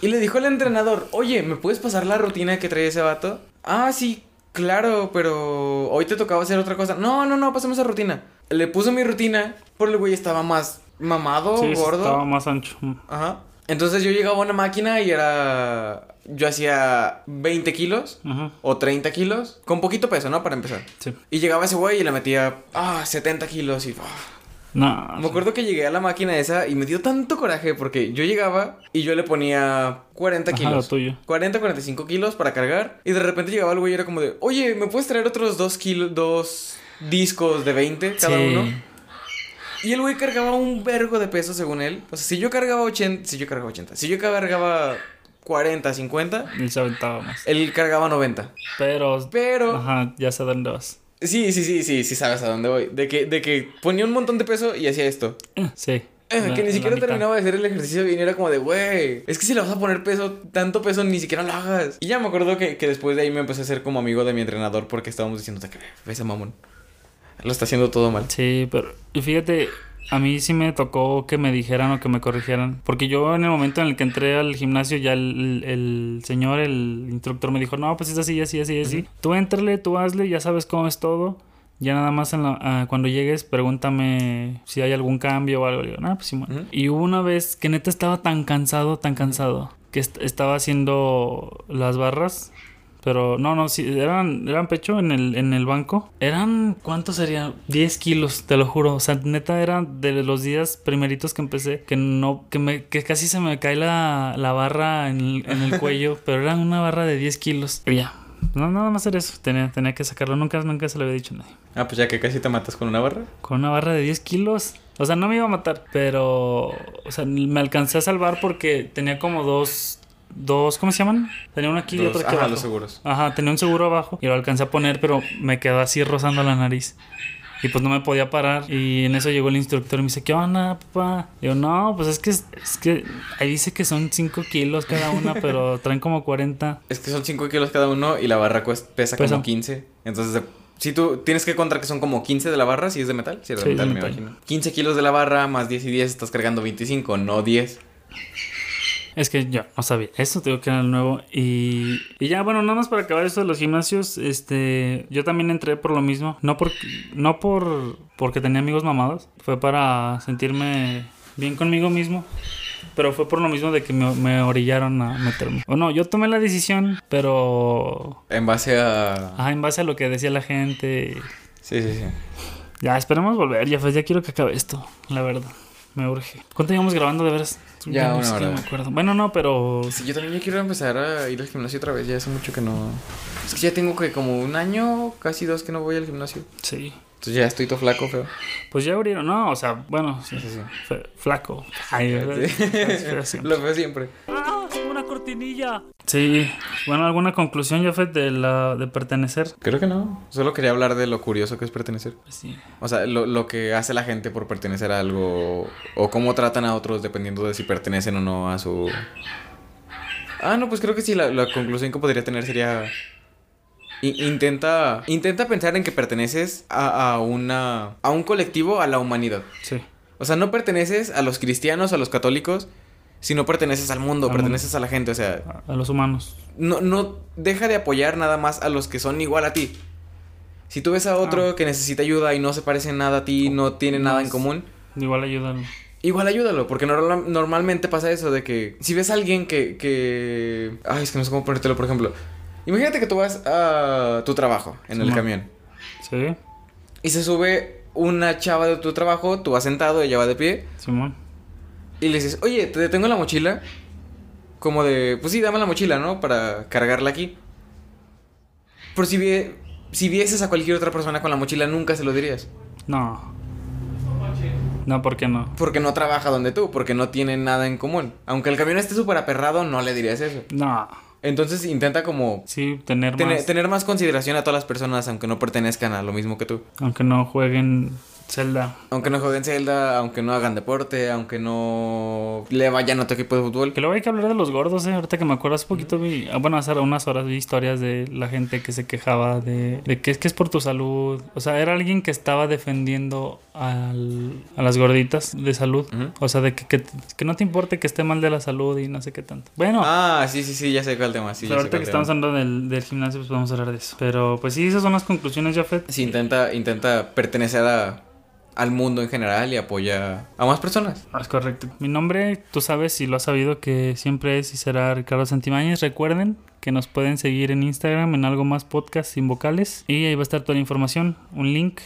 Y le dijo al entrenador, oye, ¿me puedes pasar la rutina que trae ese vato? Ah, sí, claro, pero hoy te tocaba hacer otra cosa. No, no, no, pasemos esa rutina. Le puso mi rutina, pero el güey estaba más mamado, sí, gordo. estaba más ancho. Ajá. Entonces yo llegaba a una máquina y era... Yo hacía 20 kilos Ajá. o 30 kilos, con poquito peso, ¿no? Para empezar. Sí. Y llegaba ese güey y le metía, ah, 70 kilos y... No. me acuerdo que llegué a la máquina esa y me dio tanto coraje porque yo llegaba y yo le ponía 40 Ajá, kilos. lo tuyo. 40, 45 kilos para cargar. Y de repente llegaba el güey y era como de, oye, ¿me puedes traer otros dos kilos, dos discos de 20 cada Sí. uno? Y el güey cargaba un vergo de peso según él. O sea, si yo cargaba 80, si yo cargaba 80, si yo cargaba 40, 50, Él se aventaba más. él cargaba 90. Pero. Pero... Ajá, ya sé dónde vas. Sí, sí, sí, sí, sí sabes a dónde voy. De que, de que ponía un montón de peso y hacía esto. Eh, Sí. Eh, La- que ni siquiera terminaba de hacer el ejercicio bien, era como de, güey, es que si le vas a poner peso, tanto peso, ni siquiera lo hagas. Y ya me acuerdo que, que después de ahí me empecé a hacer como amigo de mi entrenador porque estábamos diciendo, que ves a mamón. Lo está haciendo todo mal. Sí, pero. Y fíjate, a mí sí me tocó que me dijeran o que me corrigieran. Porque yo en el momento en el que entré al gimnasio, ya el, el señor, el instructor me dijo: No, pues es así, así, así, así. Tú éntrale, tú hazle, ya sabes cómo es todo. Ya nada más en la- ah, cuando llegues, pregúntame si hay algún cambio o algo. Digo, no, pues sí, bueno". Ujú. Y hubo una vez que neta estaba tan cansado, tan cansado, que est- estaba haciendo las barras. Pero no, no, sí, eran, eran pecho en el, en el banco. Eran, ¿cuánto serían? 10 kilos, te lo juro. O sea, neta eran de los días primeritos que empecé, que no, que me, que casi se me cae la, la barra en el, en el <laughs> cuello, pero eran una barra de 10 kilos. Y ya, no, nada más era eso. Tenía, tenía que sacarlo. Nunca, nunca se lo había dicho a nadie. Ah, pues ya que casi te matas con una barra. Con una barra de 10 kilos. O sea, no me iba a matar, pero. O sea, me alcancé a salvar porque tenía como dos. Dos, ¿cómo se llaman? Tenía uno aquí y Los- otro aquí ajá, abajo. los seguros. Ajá, tenía un seguro abajo y lo alcancé a poner, pero me quedó así rozando la nariz. Y pues no me podía parar. Y en eso llegó el instructor y me dice, ¿qué onda, papá? Y yo, no, pues es que, es que ahí dice que son 5 kilos cada una, pero traen como 40. Es que son 5 kilos cada uno y la barra cuesta, pesa, Pesa. como 15. Entonces, si tú tienes que contar que son como 15 de la barra, si es de metal, si es de Sí, metal, de me metal. imagino. 15 kilos de la barra más 10 y 10, estás cargando 25, no 10. Es que yo no sabía. Eso tengo que era el nuevo. Y, y ya, bueno, nada más para acabar esto de los gimnasios. Este, yo también entré por lo mismo. No por, no por porque tenía amigos mamados. Fue para sentirme bien conmigo mismo. Pero fue por lo mismo de que me, me orillaron a meterme. O no, yo tomé la decisión, pero. En base a. En base a lo que decía la gente. Sí, sí, sí. Ya, esperemos volver. Ya, pues ya quiero que acabe esto, la verdad. Me urge. ¿Cuánto llevamos grabando de veras? Ya, una hora. me acuerdo. Bueno, no, pero. Sí, yo también ya quiero empezar a ir al gimnasio otra vez. Ya hace mucho que no. Es que ya tengo que como un año, casi dos que no voy al gimnasio. Sí. Entonces ya estoy todo flaco, feo. Pues ya abrieron, no, o sea, bueno, sí, Sí, sí. fe- flaco. Ay, Sí. <laughs> <laughs> Lo veo siempre. ¡Ah! Una cortinilla. Sí, bueno, ¿alguna conclusión, Jafet, de la de pertenecer? Creo que no. Solo quería hablar de lo curioso que es pertenecer. Pues sí. O sea, lo, lo que hace la gente por pertenecer a algo. O cómo tratan a otros dependiendo de si pertenecen o no a su. Ah, no, pues creo que sí. La, la conclusión que podría tener sería. Intenta. Intenta pensar en que perteneces a, a una. a un colectivo, a la humanidad. Sí. O sea, no perteneces a los cristianos, a los católicos, sino perteneces al mundo, Al perteneces a la gente. O sea, A, a los humanos. no, no deja de apoyar nada más a los que son igual a ti. Si tú ves a otro Ah. que necesita ayuda y no se parece nada a ti, no tiene nada en común, Igual ayudan. igual ayúdalo, porque norma- normalmente pasa eso de que si ves a alguien que, que... Ay, es que no sé cómo ponértelo, por ejemplo. Imagínate que tú vas a tu trabajo en el camión Sí, y se sube una chava de tu trabajo, tú vas sentado, ella va de pie Simón. y le dices, oye, te detengo la mochila. Como de, pues sí, dame la mochila, ¿no? Para cargarla aquí. Por si, vie- si vieses a cualquier otra persona con la mochila, nunca se lo dirías. No. No, ¿por qué no? Porque no trabaja donde tú, porque no tienen nada en común. Aunque el camión esté súper aperrado, no le dirías eso. No. Entonces intenta como Sí, tener tener, más. tener más consideración a todas las personas, aunque no pertenezcan a lo mismo que tú. Aunque no jueguen Zelda. Aunque no jueguen Zelda, aunque no hagan deporte, aunque no le vayan a tu equipo de fútbol. Que luego hay que hablar de los gordos, ¿eh? Ahorita que me acuerdo, hace poquito vi, ah, bueno, hace unas horas vi historias de la gente que se quejaba de, de que es que es por tu salud. O sea, era alguien que estaba defendiendo al- a las gorditas de salud. O sea, de que, que, que no te importe que esté mal de la salud y no sé qué tanto. Bueno, Ah, sí, sí, sí, ya sé cuál tema. Sí, pero ahorita que estamos hablando del, del gimnasio, pues vamos a hablar de eso. Pero pues sí, esas son las conclusiones, Jafet. Sí, intenta, intenta pertenecer a, al mundo en general y apoya a más personas. Es correcto. Mi nombre, tú sabes y lo has sabido que siempre es y será Ricardo Santibáñez. Recuerden que nos pueden seguir en Instagram en algo más podcast sin vocales y ahí va a estar toda la información, un link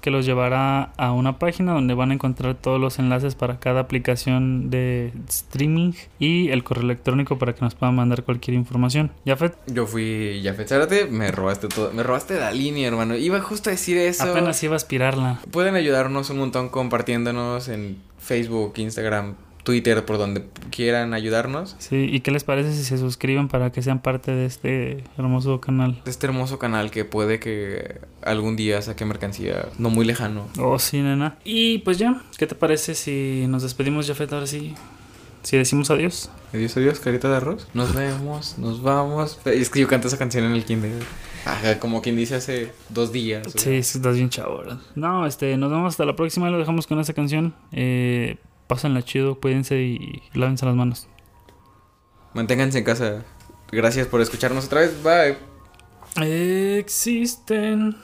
que los llevará a una página donde van a encontrar todos los enlaces para cada aplicación de streaming y el correo electrónico para que nos puedan mandar cualquier información. Jafet, Yo fui Jafet Zárate, me robaste todo, me robaste la línea, hermano. Iba justo a decir eso. apenas iba a aspirarla. Pueden ayudarnos un montón compartiéndonos en Facebook, Instagram, Twitter, por donde quieran ayudarnos. Sí, ¿y qué les parece si se suscriben para que sean parte de este hermoso canal? Este hermoso canal que puede que algún día saque mercancía no muy lejano. Oh, sí, nena. Y pues ya, ¿qué te parece si nos despedimos, Jafet? Ahora sí, si decimos adiós. Adiós, adiós, carita de arroz. Nos vemos, nos vamos. Es que yo canto esa canción en el kinder. Ajá, como quien dice hace dos días. o- Sí, sí, estás bien chavo, ¿verdad? No, este, nos vemos hasta la próxima. Lo dejamos con esa canción. Eh, pásenla chido, cuídense y lávense las manos. Manténganse en casa. Gracias por escucharnos otra vez. Bye. Existen